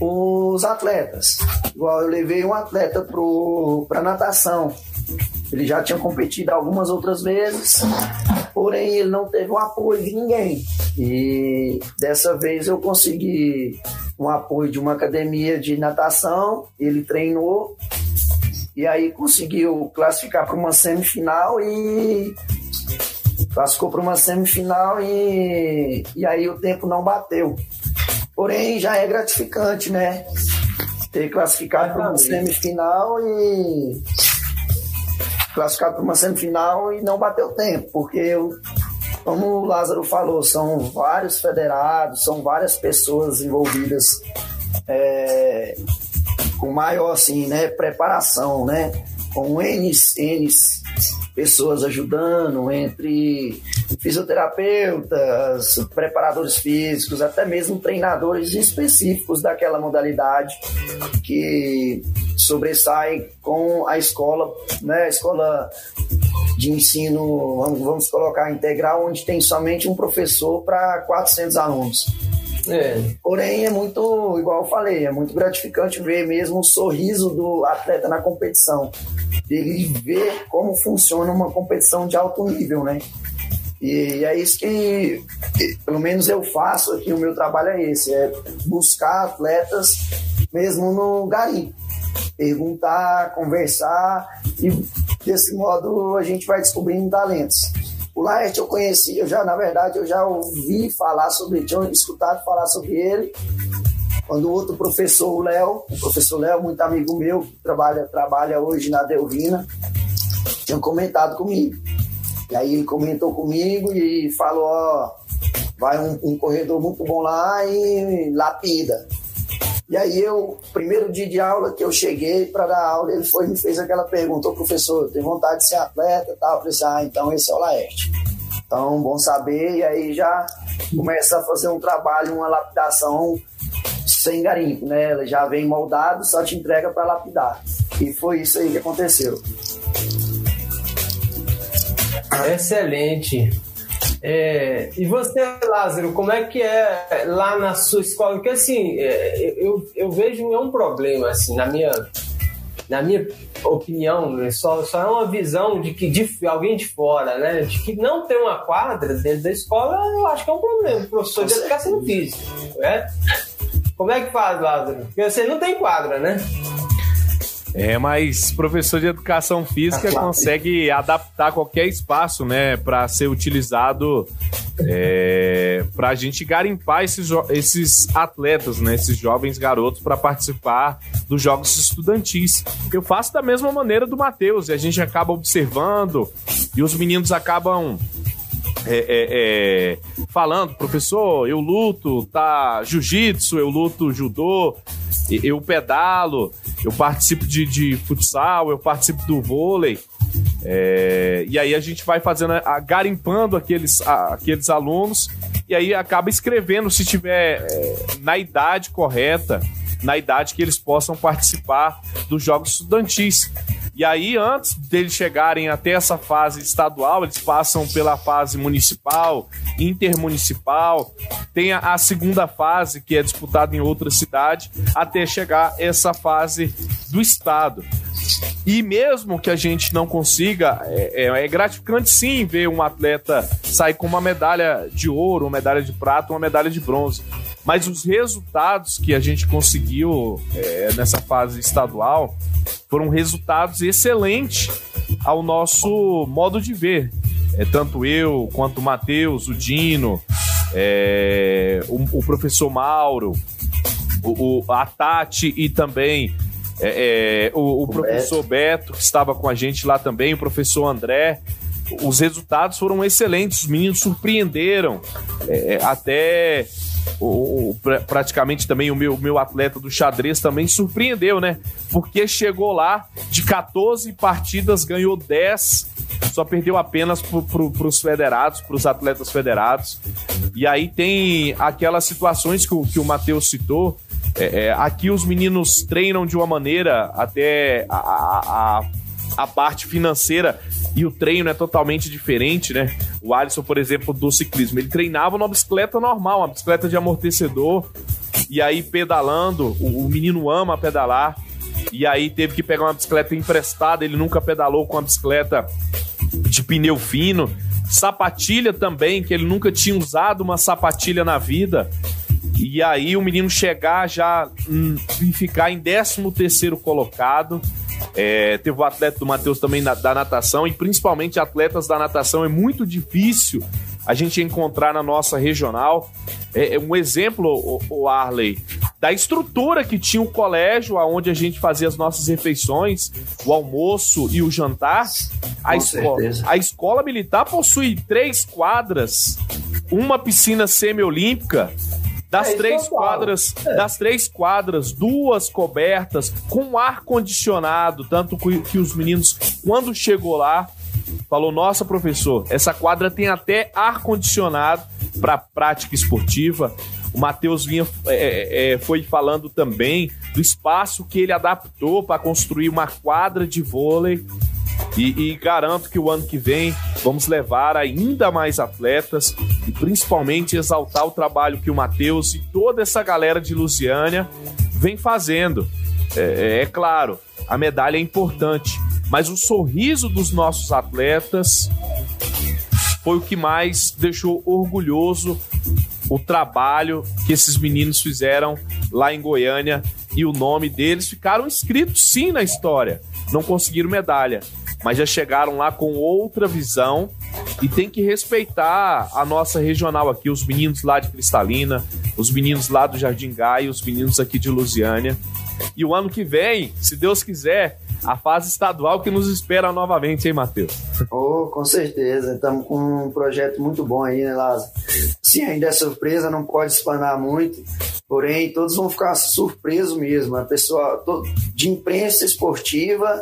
os atletas. Igual eu levei um atleta para natação. Ele já tinha competido algumas outras vezes, porém ele não teve o apoio de ninguém. E dessa vez eu consegui um apoio de uma academia de natação, ele treinou e aí conseguiu classificar para uma semifinal e classificou para uma semifinal e, e aí o tempo não bateu. Porém, já é gratificante, né? Ter classificado para uma semifinal e classificado para uma semifinal e não bater o tempo, porque eu, como o Lázaro falou, são vários federados, são várias pessoas envolvidas é, com maior assim, né, preparação, né, com N, N pessoas ajudando, entre fisioterapeutas, preparadores físicos, até mesmo treinadores específicos daquela modalidade que sobressai com a escola, né, a escola de ensino, vamos, vamos colocar integral, onde tem somente um professor para 400 alunos. É. Porém, é muito, igual eu falei, é muito gratificante ver mesmo o sorriso do atleta na competição. Ele ver como funciona uma competição de alto nível, né? E é isso que, pelo menos eu faço aqui, o meu trabalho é esse, é buscar atletas mesmo no garimpo. Perguntar, conversar e desse modo a gente vai descobrindo talentos. O Laerte eu conheci, eu já, na verdade, eu já ouvi falar sobre ele, tinha escutado falar sobre ele, quando o outro professor, o Léo, o professor Léo, muito amigo meu, que trabalha, trabalha hoje na Delvina, tinha comentado comigo. E aí ele comentou comigo e falou, ó, vai um, um corredor muito bom lá e lapida. E aí eu, primeiro dia de aula que eu cheguei para dar aula, ele foi me fez aquela pergunta, ô professor, tem vontade de ser atleta tal? Eu falei assim, ah, então esse é o Laerte. Então, bom saber, e aí já começa a fazer um trabalho, uma lapidação sem garimpo, né? Ela já vem moldado, só te entrega para lapidar. E foi isso aí que aconteceu. Excelente. É, e você, Lázaro, como é que é lá na sua escola? Porque assim, é, eu, eu vejo é um problema, assim, na minha, na minha opinião, né? só, só é uma visão de que de alguém de fora, né? De que não ter uma quadra dentro da escola, eu acho que é um problema. professor de educação física, né? Como é que faz, Lázaro? Porque você não tem quadra, né? É, mas professor de educação física consegue adaptar qualquer espaço, né, para ser utilizado é, para a gente garimpar esses, esses atletas, né, esses jovens garotos para participar dos jogos estudantis. Eu faço da mesma maneira do Matheus e a gente acaba observando e os meninos acabam é, é, é, falando, professor, eu luto, tá jiu-jitsu, eu luto judô, eu pedalo, eu participo de, de futsal, eu participo do vôlei. É, e aí a gente vai fazendo, a, garimpando aqueles, a, aqueles alunos e aí acaba escrevendo se tiver é, na idade correta, na idade que eles possam participar dos jogos estudantis. E aí, antes deles chegarem até essa fase estadual, eles passam pela fase municipal, intermunicipal, tem a, a segunda fase, que é disputada em outra cidade, até chegar essa fase do estado. E mesmo que a gente não consiga, é, é, é, gratificante sim ver um atleta sair com uma medalha de ouro, uma medalha de prata, uma medalha de bronze. Mas os resultados que a gente conseguiu é, nessa fase estadual foram resultados excelentes ao nosso modo de ver. É, tanto eu quanto o Matheus, o Dino, é, o, o, professor Mauro, o, o, a Tati e também é, é o, o, professor Beto. Beto, que estava com a gente lá também, o professor André os resultados foram excelentes, os meninos surpreenderam. É, até o, o, praticamente também o meu, meu atleta do xadrez também surpreendeu, né? Porque chegou lá de 14 partidas, ganhou 10, só perdeu apenas para pro, os federados, para os atletas federados. E aí tem aquelas situações que o, que o Matheus citou. É, é, aqui os meninos treinam de uma maneira até a, a, a parte financeira e o treino é totalmente diferente, né? O Alisson, por exemplo, do ciclismo, ele treinava numa bicicleta normal, uma bicicleta de amortecedor, e aí pedalando, o, o menino ama pedalar, e aí teve que pegar uma bicicleta emprestada, ele nunca pedalou com uma bicicleta de pneu fino, sapatilha também, que ele nunca tinha usado uma sapatilha na vida. E aí o menino chegar já e ficar em 13 terceiro colocado é, teve o atleta do Matheus também na, da natação, e principalmente atletas da natação é muito difícil a gente encontrar na nossa regional. É, é um exemplo, o, o, Arley, da estrutura que tinha o colégio, onde a gente fazia as nossas refeições, o almoço e o jantar. A, escola, a escola militar possui três quadras, uma piscina semiolímpica das é, três quadras, é. das três quadras, duas cobertas com ar condicionado, tanto que os meninos quando chegou lá falou: "Nossa, professor, essa quadra tem até ar condicionado para prática esportiva". O Matheus vinha é, é, é, foi falando também do espaço que ele adaptou para construir uma quadra de vôlei e, e, garanto que o ano que vem vamos levar ainda mais atletas e principalmente exaltar o trabalho que o Matheus e toda essa galera de Lusiânia vem fazendo. É, é, é claro, a medalha é importante, mas o sorriso dos nossos atletas foi o que mais deixou orgulhoso o trabalho que esses meninos fizeram lá em Goiânia e o nome deles ficaram escritos sim na história. Não conseguiram medalha, mas já chegaram lá com outra visão e tem que respeitar a nossa regional aqui, os meninos lá de Cristalina, os meninos lá do Jardim Gaia, os meninos aqui de Lusiânia. E o ano que vem, se Deus quiser, a fase estadual que nos espera novamente, hein, Matheus? Oh, com certeza. Estamos com um projeto muito bom aí, né, Lázaro? Sim, ainda é surpresa, não pode espanar muito, porém todos vão ficar surpresos mesmo. A pessoa de imprensa esportiva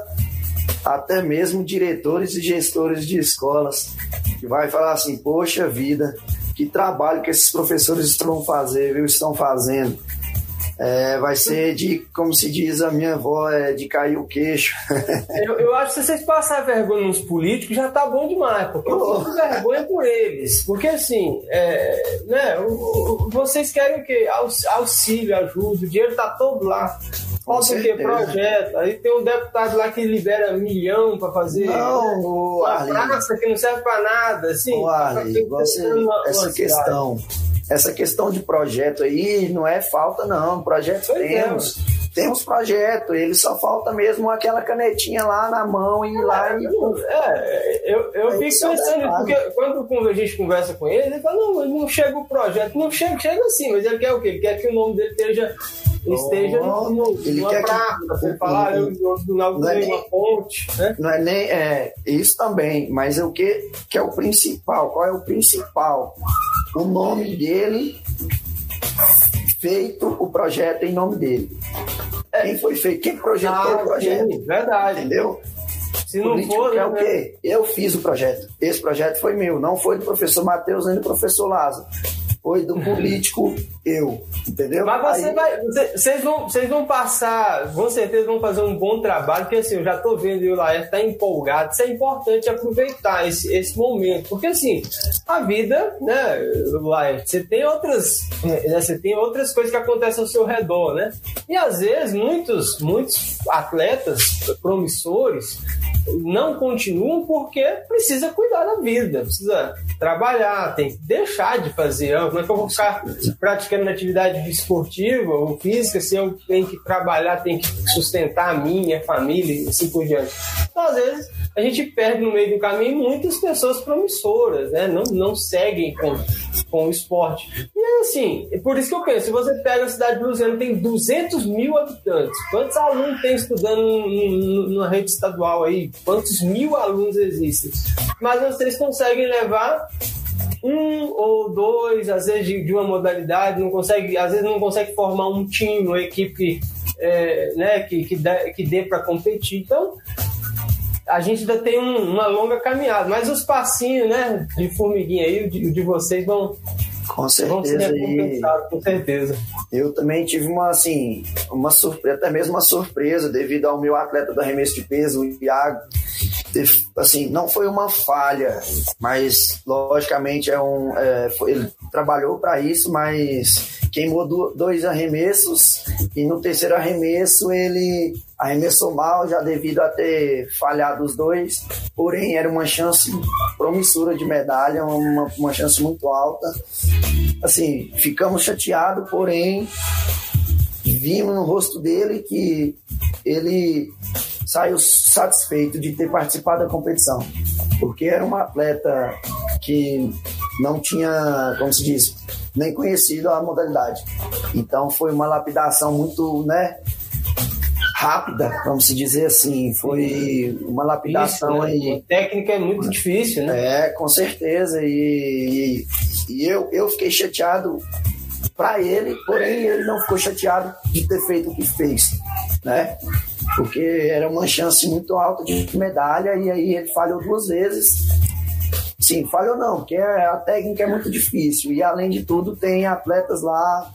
até mesmo diretores e gestores de escolas que vai falar assim, poxa vida, que trabalho que esses professores estão fazendo, viu? estão fazendo. É, vai ser de, como se diz a minha avó, é de cair o queixo. eu, eu, acho que se vocês passarem vergonha nos políticos já tá bom demais, porque eu oh. vergonha por eles. Porque assim, é, né, vocês querem o quê? Auxílio, ajuda, o dinheiro tá todo lá. Falta o quê? Projeto. Aí tem um deputado lá que libera milhão para fazer não, uma praça que não serve para nada. Assim, o Arley, você, uma, essa uma questão. Essa questão de projeto aí não é falta, não. Projetos pois é, temos. É, temos projeto, ele só falta mesmo aquela canetinha lá na mão e ir lá é, e. É, eu, eu fico pensando, porque quando a gente conversa com ele, ele fala, não, não chega o projeto. Não chega, chega assim, mas ele quer o quê? Ele quer que o nome dele esteja esteja oh, no, ele numa quer praça, que, falar, eu não é uma ponte. Né? Não é nem é, isso também, mas é o que, que é o principal? Qual é o principal? O nome dele feito o projeto em nome dele. É. Quem foi feito? Quem projetou ah, o projeto? Sim, verdade. Entendeu? Se não for, é o né? quê? Eu fiz o projeto. Esse projeto foi meu, não foi do professor Matheus nem do professor Lázaro foi do político eu, entendeu? Mas você Aí... vai, vocês vão, vocês vão passar, com certeza vão fazer um bom trabalho, porque assim, eu já tô vendo o Laércio tá empolgado, isso é importante aproveitar esse, esse momento, porque assim, a vida, né, Laércio, você tem outras, né, você tem outras coisas que acontecem ao seu redor, né? E às vezes muitos, muitos atletas promissores não continuam porque precisa cuidar da vida, precisa trabalhar, tem que deixar de fazer. Como é que eu vou ficar praticando atividade esportiva ou física se eu tenho que trabalhar, tenho que sustentar a minha família e assim por diante? Então, às vezes, a gente perde no meio do caminho muitas pessoas promissoras, né? Não, não seguem com, com o esporte. E é assim, é por isso que eu penso, se você pega a cidade de Luziano, tem 200 mil habitantes. Quantos alunos tem estudando na rede estadual aí? Quantos mil alunos existem? Mas vocês conseguem levar um ou dois, às vezes, de, de, uma modalidade, não consegue, às vezes não consegue formar um time, uma equipe é, né, que, que, dê, que dê para competir. Então, a gente ainda tem um, uma longa caminhada, mas os passinhos né, de formiguinha aí, de, de vocês vão, com certeza. E com certeza. Eu também tive uma, assim, uma surpresa, até mesmo uma surpresa, devido ao meu atleta do arremesso de peso, o Iago. Assim, não foi uma falha, mas logicamente é um, é, foi, ele trabalhou para isso, mas queimou dois arremessos e no terceiro arremesso ele arremessou mal, já devido a ter falhado os dois, porém era uma chance promissora de medalha, uma, uma chance muito alta. Assim, ficamos chateados, porém vimos no rosto dele que ele saiu satisfeito de ter participado da competição, porque era um atleta que não tinha, como se diz, nem conhecido a modalidade. Então foi uma lapidação muito, né, rápida, vamos dizer assim. Foi uma lapidação Isso, né? aí. A técnica é muito difícil, né? É, com certeza. E, e, e eu, eu fiquei chateado para ele, porém ele não ficou chateado de ter feito o que fez, né? Porque era uma chance muito alta de medalha e aí ele falhou duas vezes Sim, falhou não, porque a técnica é muito difícil. E além de tudo, tem atletas lá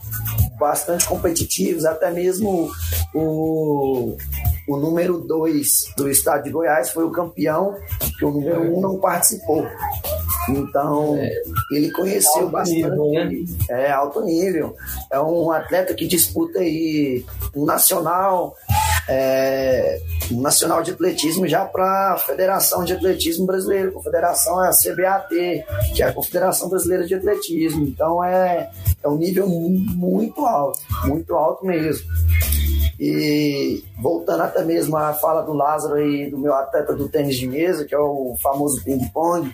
bastante competitivos, até mesmo o, o número 2 do estado de Goiás foi o campeão, que o número 1 um não participou. Então, é, ele conheceu bastante. Nível, né? É, alto nível. É um atleta que disputa aí um nacional, é, nacional de atletismo já para a Federação de Atletismo Brasileiro. A confederação é a CBAT, que é a Confederação Brasileira de Atletismo. Então, é, é um nível muito alto, muito alto mesmo. E voltando até mesmo à fala do Lázaro e do meu atleta do tênis de mesa, que é o famoso ping-pong,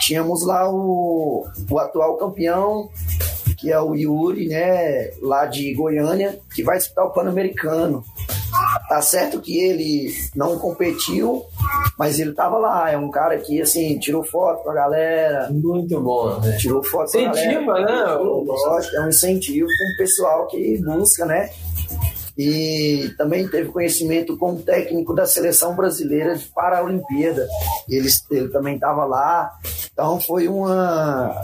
tínhamos lá o, o atual campeão, que é o Yuri, né, lá de Goiânia, que vai disputar o Pan-Americano. Tá certo que ele não competiu, mas ele tava lá. É um cara que, assim, tirou foto com a galera. Muito bom, né? Tirou foto com a galera. Incentiva, né? Lógico, é um incentivo para o pessoal que busca, né? e também teve conhecimento como técnico da seleção brasileira de Paralimpíada. Ele, ele também estava lá, então foi uma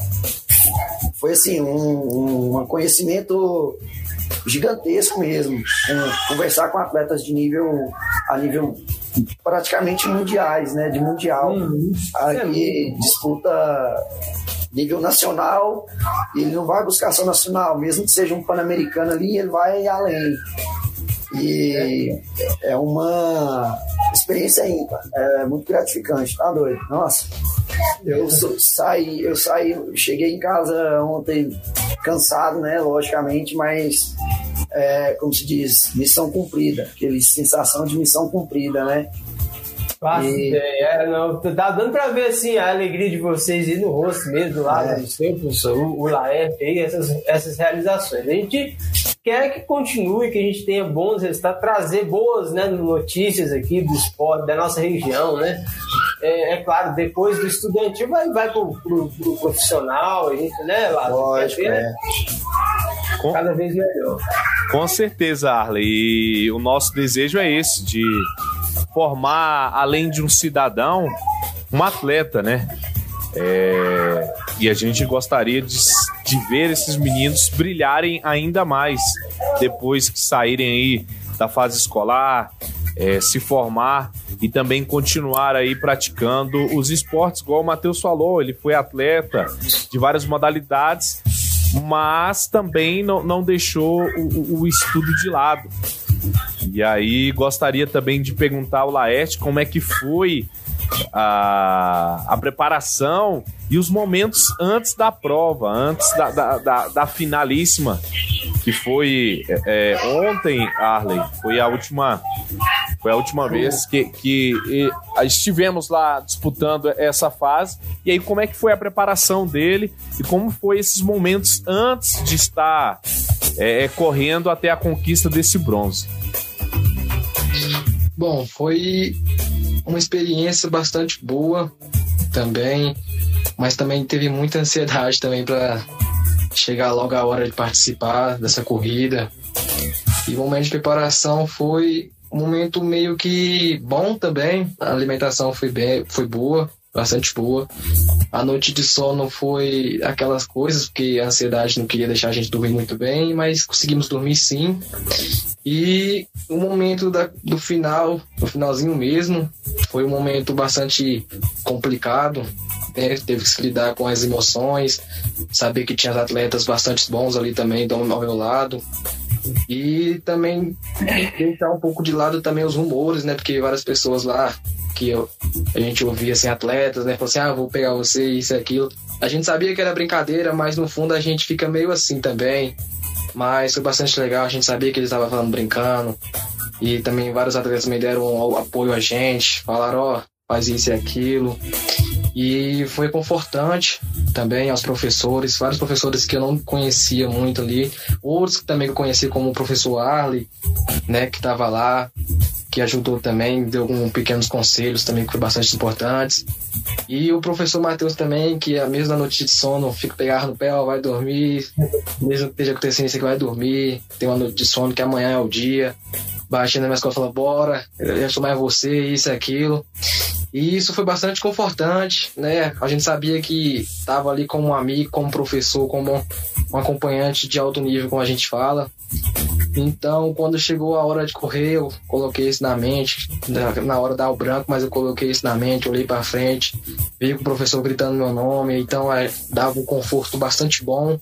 foi assim um, um conhecimento gigantesco mesmo, conversar com atletas de nível a nível praticamente mundiais, né, de mundial, uhum. aqui disputa nível nacional, ele não vai buscar só nacional, mesmo que seja um pan-americano ali, ele vai além. E é uma experiência ímpar, é muito gratificante, tá doido? Nossa, eu saí, eu saí, cheguei em casa ontem cansado, né, logicamente, mas é, como se diz, missão cumprida, aquele sensação de missão cumprida, né? E... ideia. É, não, tá dando pra ver assim, a alegria de vocês aí no rosto mesmo, lá é. no seu professor, o, o Laerte aí, essas, essas realizações. A gente quer que continue, que a gente tenha bons resultados, trazer boas né, notícias aqui do esporte, da nossa região, né? É, é claro, depois do estudantil vai, vai pro, pro, pro profissional, a gente, né, lá, Lógico, ver, é. Cada vez melhor. Com certeza, Arley. E o nosso desejo é esse, de formar, além de um cidadão, um atleta, né? É, e a gente gostaria de, de ver esses meninos brilharem ainda mais depois que saírem aí da fase escolar, é, se formar e também continuar aí praticando os esportes, igual o Matheus falou, ele foi atleta de várias modalidades, mas também não, não deixou o, o estudo de lado. E aí gostaria também de perguntar ao Laerte como é que foi a, a preparação e os momentos antes da prova, antes da, da, da, da finalíssima, que foi é, é ontem, Arley, foi a última foi a última vez que, que estivemos lá disputando essa fase. E aí, como é que foi a preparação dele e como foi esses momentos antes de estar é, é correndo até a conquista desse bronze? Bom, foi uma experiência bastante boa também, mas também teve muita ansiedade também para chegar logo a hora de participar dessa corrida. E o momento de preparação foi um momento meio que bom também. A alimentação foi bem, foi boa, bastante boa. A noite de sono foi aquelas coisas, porque a ansiedade não queria deixar a gente dormir muito bem, mas conseguimos dormir sim. E o momento da, do final, no finalzinho mesmo, foi um momento bastante complicado. Né? Teve que se lidar com as emoções, saber que tinha atletas bastante bons ali também ao meu lado. E também deixar um pouco de lado também os rumores, né? Porque várias pessoas lá que eu, a gente ouvia assim, atletas, né? Falaram assim, ah, vou pegar você, isso e aquilo. A gente sabia que era brincadeira, mas no fundo a gente fica meio assim também. Mas foi bastante legal, a gente sabia que eles estavam falando brincando. E também vários atletas me deram apoio a gente, falaram, ó, oh, faz isso e aquilo. E foi confortante também aos professores, vários professores que eu não conhecia muito ali, outros que também eu conheci como o professor Arley, né, que estava lá, que ajudou também, deu alguns pequenos conselhos também que foi bastante importantes. E o professor Matheus também, que a mesma noite de sono, fica pegar no pé, ó, vai dormir, mesmo que esteja acontecendo isso, que vai dormir, tem uma noite de sono que amanhã é o dia. Baixando na minha escola fala, bora, eu sou mais você, isso e aquilo. E isso foi bastante confortante, né? A gente sabia que estava ali como um amigo, como professor, como um acompanhante de alto nível, como a gente fala. Então, quando chegou a hora de correr, eu coloquei isso na mente, na hora da o branco, mas eu coloquei isso na mente, olhei para frente, vi o professor gritando meu nome, então é, dava um conforto bastante bom.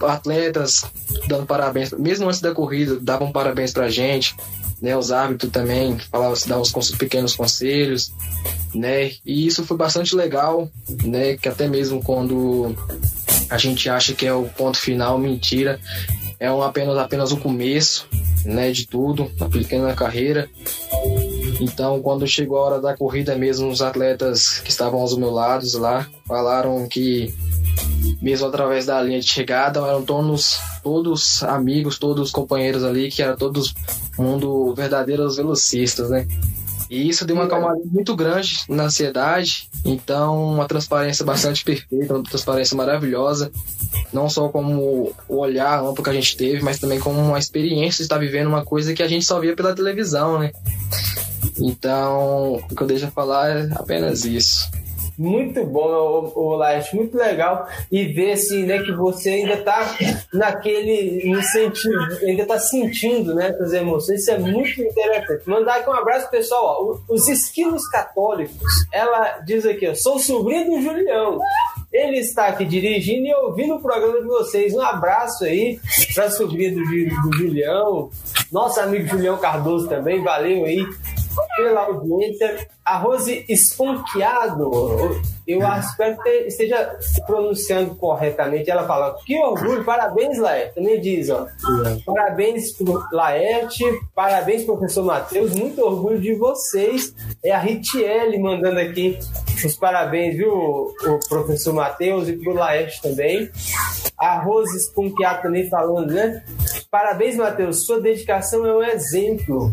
Atletas dando parabéns, mesmo antes da corrida, davam parabéns pra gente né, os árbitros também falavam, se davam os pequenos conselhos, né, e isso foi bastante legal, né, que até mesmo quando a gente acha que é o ponto final, mentira, é um, apenas, apenas o começo, né, de tudo, uma pequena carreira, Então, quando chegou a hora da corrida mesmo, os atletas que estavam aos meus lados lá falaram que mesmo através da linha de chegada, eram todos, todos amigos, todos companheiros ali, que eram todos mundo verdadeiros velocistas, né? E isso deu uma calmaria muito grande na ansiedade, então uma transparência bastante perfeita, uma transparência maravilhosa, não só como o olhar amplo que a gente teve, mas também como uma experiência de estar vivendo uma coisa que a gente só via pela televisão, né? Então, o que eu deixo falar é apenas isso muito bom, o, Laerte, muito legal e ver assim, né, que você ainda tá naquele no sentido, ainda tá sentindo, né, as emoções, isso é muito interessante. Mandar aqui um abraço pessoal, ó, os esquilos católicos, ela diz aqui, ó, sou sobrinho do Julião. Ele está aqui dirigindo e ouvindo o programa de vocês. Um abraço aí para a sobrinha do, do Julião, nosso amigo Julião Cardoso também, valeu aí pela audiência. A Rose Esponqueado, eu espero que esteja pronunciando corretamente. Ela fala: Que orgulho, parabéns, Laerte. Também diz: ó, Parabéns, Laerte, parabéns, professor Matheus. Muito orgulho de vocês. É a Ritiele mandando aqui os parabéns, viu, o professor Matheus e pro Laerte também. A Rose Esponqueado também falando, né? Parabéns, Matheus. Sua dedicação é um exemplo.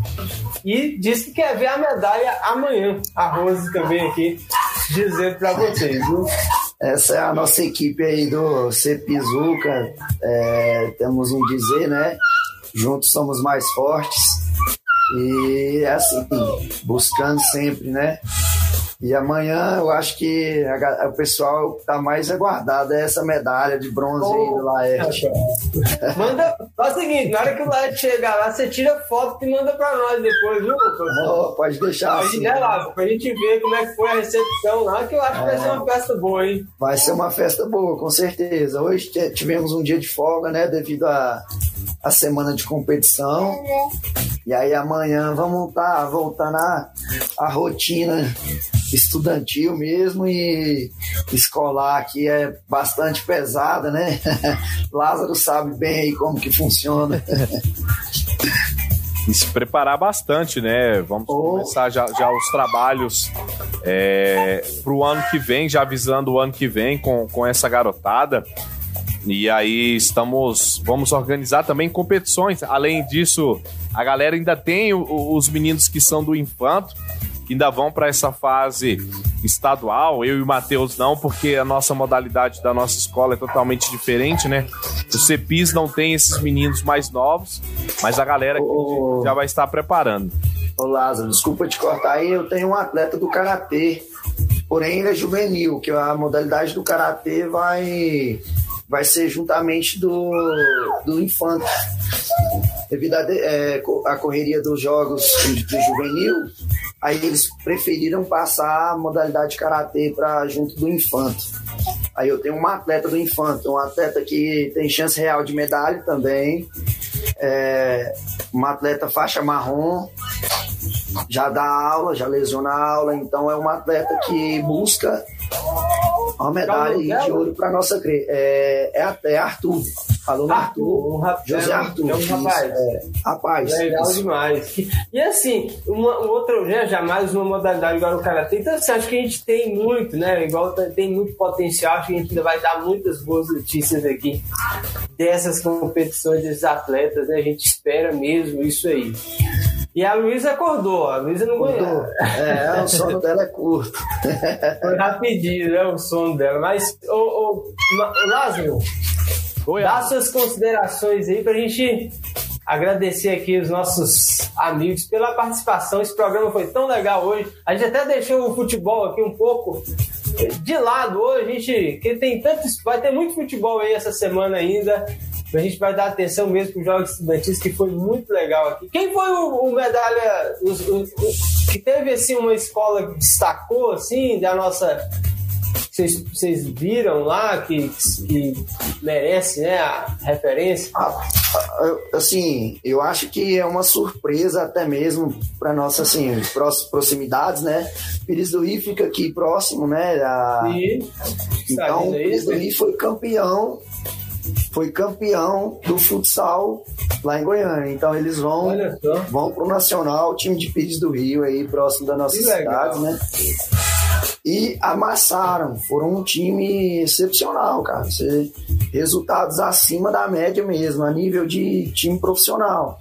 E disse que quer ver a medalha amanhã. A Rose também aqui dizendo para vocês, viu? Essa é a nossa equipe aí do Cepizuca. É, temos um dizer, né? Juntos somos mais fortes. E é assim, buscando sempre, né? E amanhã eu acho que a, o pessoal tá mais aguardado é essa medalha de bronze oh, aí do Laerte. Manda, faz o seguinte, na hora que o Laerte chegar lá, você tira foto e manda pra nós depois, viu, Oh, pode deixar pra assim. Gente, lá, pra gente ver como é que foi a recepção lá, que eu acho que vai ser uma é. festa boa, hein? Vai ser uma festa boa, com certeza. Hoje tivemos um dia de folga, né, devido a a semana de competição. E aí amanhã vamos tá voltando a rotina estudantil mesmo e escolar aqui é bastante pesada, né? Lázaro sabe bem aí como que funciona. e se preparar bastante, né? Vamos oh. começar já, já os trabalhos é, para o ano que vem, já avisando o ano que vem com, com essa garotada. E aí estamos, vamos organizar também competições. Além disso, a galera ainda tem o, os meninos que são do infanto, que ainda vão para essa fase estadual. Eu e o Matheus não, porque a nossa modalidade da nossa escola é totalmente diferente, né? O CEPIS não tem esses meninos mais novos, mas a galera já vai estar preparando. Ô Lázaro, desculpa te cortar aí, eu tenho um atleta do Karatê, porém ele é juvenil, que a modalidade do Karatê vai vai ser juntamente do, do Infante. Devido à é, a correria dos jogos de, juvenil, aí eles preferiram passar a modalidade de karatê para junto do Infante. Aí eu tenho uma atleta do Infante, um atleta que tem chance real de medalha também, é, uma atleta faixa marrom, já dá aula, já lesiona a aula, então é uma atleta que busca uma medalha de ouro para nossa é, é, é Arthur. Falou Arthur, um rapaz, José Arthur. É um rapaz. É, rapaz. Legal isso. demais. E assim, uma, um outro, né, jamais uma modalidade igual o Karatê. Então, assim, acho que a gente tem muito, né? Igual tem muito potencial, acho que a gente ainda vai dar muitas boas notícias aqui dessas competições desses atletas, né? A gente espera mesmo isso aí. E a Luísa acordou, a Luísa não acordou. É, o sono dela é curto. Foi rapidinho, né? O sono dela. Mas, ô, ô Lázaro, Oi, dá suas considerações aí pra gente agradecer aqui os nossos amigos pela participação. Esse programa foi tão legal hoje. A gente até deixou o futebol aqui um pouco de lado hoje. A gente que tem tantos, vai ter muito futebol aí essa semana ainda. A gente vai dar atenção mesmo para os Jogos Estudantis, que foi muito legal aqui. Quem foi o, o medalha os, os, que teve assim uma escola que destacou assim da nossa vocês, viram lá que, que merece né, a referência? Ah, assim, eu acho que é uma surpresa até mesmo para nossas assim, proximidades, né? Pires do Rio fica aqui próximo, né? A... Então, Pires do Rio foi campeão foi campeão do futsal lá em Goiânia. Então eles vão vão pro Nacional, time de Pires do Rio aí, próximo da nossa cidade, né? E amassaram, foram um time excepcional, cara. Resultados acima da média mesmo, a nível de time profissional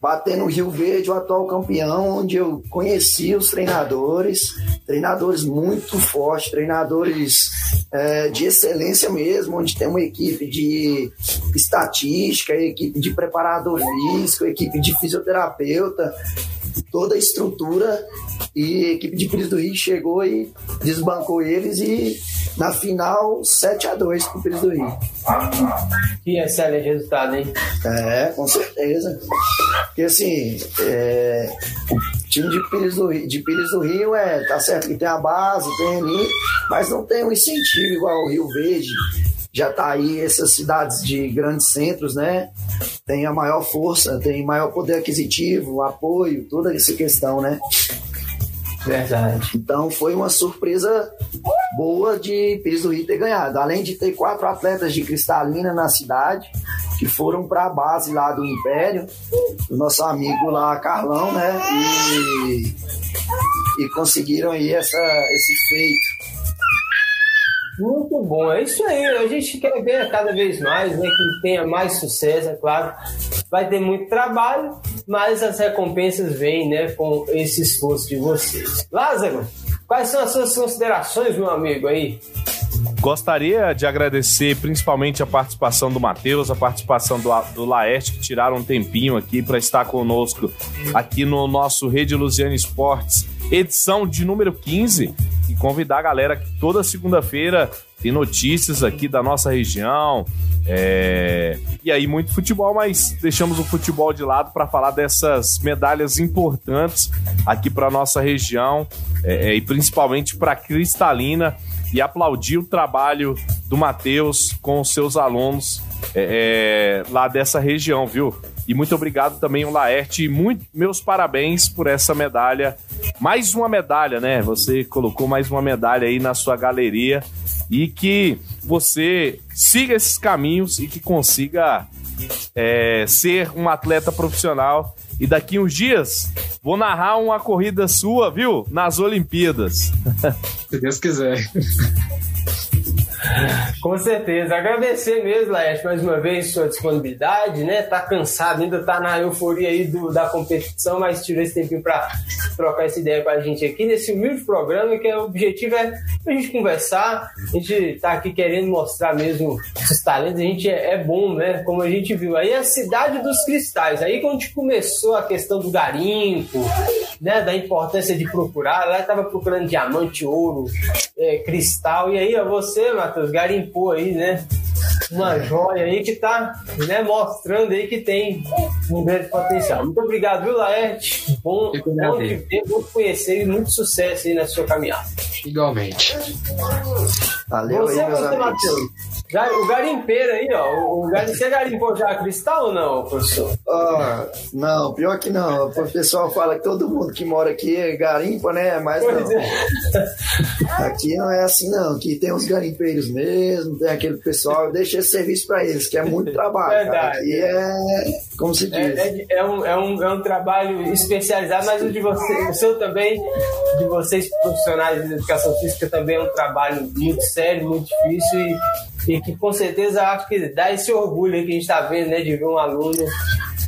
batendo o Rio Verde, o atual campeão, onde eu conheci os treinadores, treinadores muito fortes, treinadores é, de excelência mesmo, onde tem uma equipe de estatística, equipe de preparador físico, equipe de fisioterapeuta, toda a estrutura e a equipe de Pires do Rio chegou e desbancou eles e na final 7 a 2 pro Pires do Rio. Que excelente resultado, hein? É, com certeza. Porque assim, é, o time de Pires, do Rio, de Pires do Rio é, tá certo que tem a base, tem ali, mas não tem um incentivo igual o Rio Verde já está aí essas cidades de grandes centros, né? Tem a maior força, tem maior poder aquisitivo, apoio, toda essa questão, né? Verdade. Então foi uma surpresa boa de Pires do Rio ter ganhado. Além de ter quatro atletas de cristalina na cidade, que foram para a base lá do Império, do nosso amigo lá, Carlão, né? E, e conseguiram aí essa, esse feito. Muito bom, é isso aí. A gente quer ver cada vez mais, né? Que tenha mais sucesso, é claro. Vai ter muito trabalho, mas as recompensas vêm, né? Com esse esforço de vocês. Lázaro, quais são as suas considerações, meu amigo aí? Gostaria de agradecer principalmente a participação do Matheus, a participação do, do Laerte, que tiraram um tempinho aqui para estar conosco aqui no nosso Rede Luziane Esportes, edição de número 15 e convidar a galera que toda segunda-feira tem notícias aqui da nossa região. É... E aí, muito futebol, mas deixamos o futebol de lado para falar dessas medalhas importantes aqui para nossa região é, é, e principalmente para Cristalina e aplaudir o trabalho do Matheus com os seus alunos é, é, lá dessa região, viu? E muito obrigado também o Laerte. Muito, meus parabéns por essa medalha. Mais uma medalha, né? Você colocou mais uma medalha aí na sua galeria. E que você siga esses caminhos e que consiga é, ser um atleta profissional. E daqui uns dias vou narrar uma corrida sua, viu? Nas Olimpíadas. Se Deus quiser. Com certeza. Agradecer mesmo, Laerte, mais uma vez sua disponibilidade, né? Tá cansado, ainda tá na euforia aí do, da competição, mas tirou esse tempinho para trocar essa ideia com a gente aqui nesse humilde programa, que o objetivo é a gente conversar, a gente tá aqui querendo mostrar mesmo os talentos, a gente é, é bom, né? Como a gente viu aí, a cidade dos cristais. Aí quando a gente começou a questão do garimpo, né? Da importância de procurar, lá tava procurando diamante, ouro, é, cristal, e aí, ó, você, mano, Matheus garimpou aí, né? Uma joia aí que tá né, mostrando aí que tem um grande potencial. Muito obrigado, viu, Laerte? Bom, bom te ver, bom te conhecer e muito sucesso aí na sua caminhada. Igualmente. Valeu você, aí, meus você, amigos. Matheus. O garimpeiro aí, ó. O, garim... Você garimpou já cristal ou não, professor? Ah, não, pior que não. O pessoal fala que todo mundo que mora aqui é garimpa, né? Mas Pois não. é. Aqui não é assim, não. Aqui tem os garimpeiros mesmo, tem aquele pessoal. Eu deixo esse serviço pra eles, que é muito trabalho. Cara. Verdade. Aqui é, como se diz. É, é, é um, é, um, é um trabalho especializado, mas o de você, o seu também, de vocês profissionais de educação física, também é um trabalho muito sério, muito difícil e, e que com certeza acho que dá esse orgulho aí que a gente está vendo, né, de ver um aluno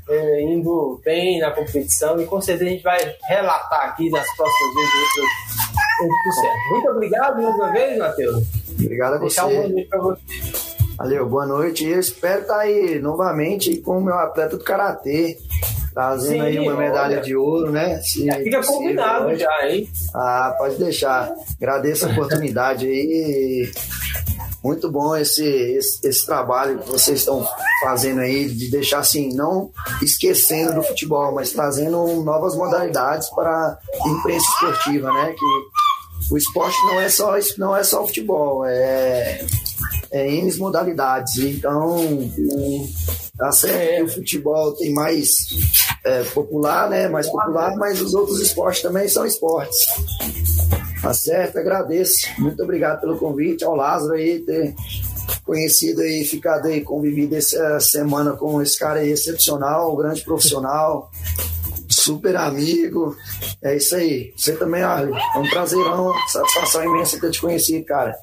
é, indo bem na competição e com certeza a gente vai relatar aqui nas próximas vezes outro sucesso. Muito obrigado mais uma vez, Matheus. Obrigado a Deixar um bom você. dia para você. Valeu, boa noite. E eu espero estar aí novamente com o meu atleta do Karatê. Trazendo Sim, aí uma medalha olha. de ouro, né? Se Fica combinado já, hein? Ah, pode deixar. Agradeço a oportunidade aí. Muito bom esse, esse, esse trabalho que vocês estão fazendo aí, de deixar assim, não esquecendo do futebol, mas trazendo novas modalidades para a imprensa esportiva, né? Que o esporte não é só, não é só futebol, é, é N modalidades. Então, o, tá certo que o futebol tem mais é, popular, né? Mais popular, mas os outros esportes também são esportes. Tá certo, agradeço. Muito obrigado pelo convite ao Lázaro aí ter conhecido aí, ficado aí, convivido essa semana com esse cara aí excepcional, um grande profissional, super amigo. É isso aí. Você também, Arley. É um prazerão, satisfação imensa ter te conhecido, cara.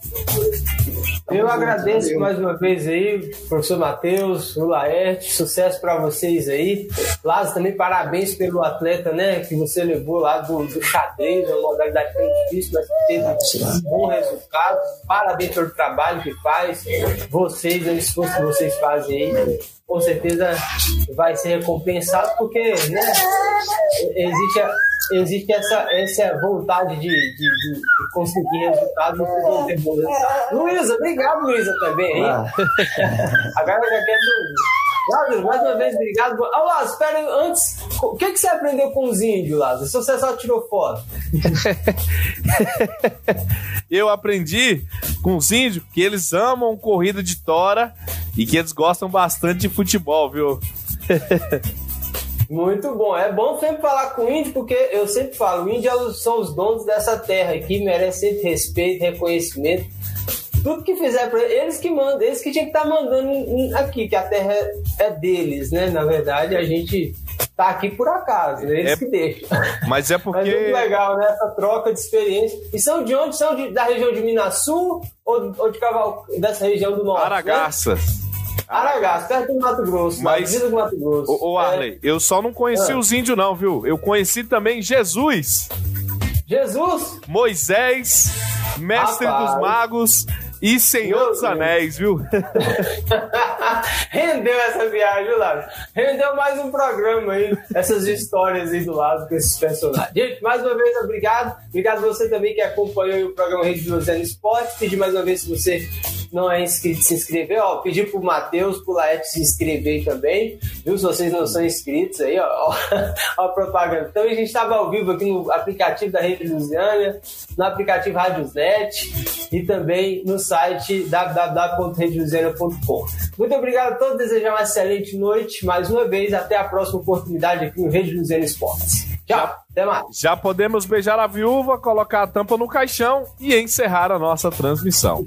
Eu agradeço Valeu. mais uma vez aí, professor Matheus, o Laerte, sucesso para vocês aí. Lázaro, também parabéns pelo atleta, né, que você levou lá do, do xadrez, uma modalidade tão difícil, mas que teve um bom resultado. Parabéns pelo trabalho que faz. Vocês, o esforço que vocês fazem aí com certeza vai ser recompensado, porque né, existe, existe essa, essa vontade de, de, de conseguir resultados Luísa, obrigado, Luísa, também. Hein? Ah. Agora eu já quero. Lázaro, mais uma vez, obrigado. Ah, Lázaro, espera antes. O que, que você aprendeu com os índios, Lázaro? Se você só tirou foto. eu aprendi com os índios que eles amam corrida de tora e que eles gostam bastante de futebol, viu? Muito bom. É bom sempre falar com o índio, porque eu sempre falo, índios são os donos dessa terra aqui, merecem respeito, reconhecimento. Tudo que fizer para eles que mandam, eles que tinham que estar tá mandando aqui, que a terra é deles, né? Na verdade, a gente tá aqui por acaso, né? eles é, que deixam. Mas é porque. Mas é muito legal, né? Essa troca de experiência. E são de onde? São de, da região de Minas Sul ou, ou de Caval... dessa região do norte? Aragaças. Né? Aragaças, perto do Mato Grosso, mas do Mato Grosso. Ô, ô Arley, é... eu só não conheci ah. os índios, não, viu? Eu conheci também Jesus. Jesus? Moisés, mestre Rapaz. dos magos e Senhor dos Anéis, viu? Rendeu essa viagem, viu, Lázaro? Rendeu mais um programa aí, essas histórias aí do lado com esses personagens. Gente, mais uma vez, obrigado. Obrigado a você também que acompanhou o programa Rede José Esporte. Pedir mais uma vez se você não é inscrito, se inscrever, ó. Pedir pro Matheus, pro Laete se inscrever também, viu? Se vocês não são inscritos aí, ó, ó, ó a propaganda. Então a gente estava ao vivo aqui no aplicativo da Rede Lusiana, no aplicativo Radiosnet e também no site www.redelusiana.com. Muito obrigado a todos, desejar uma excelente noite. Mais uma vez, até a próxima oportunidade aqui no Rede Lusiana Esportes. Tchau, até mais. Já podemos beijar a viúva, colocar a tampa no caixão e encerrar a nossa transmissão.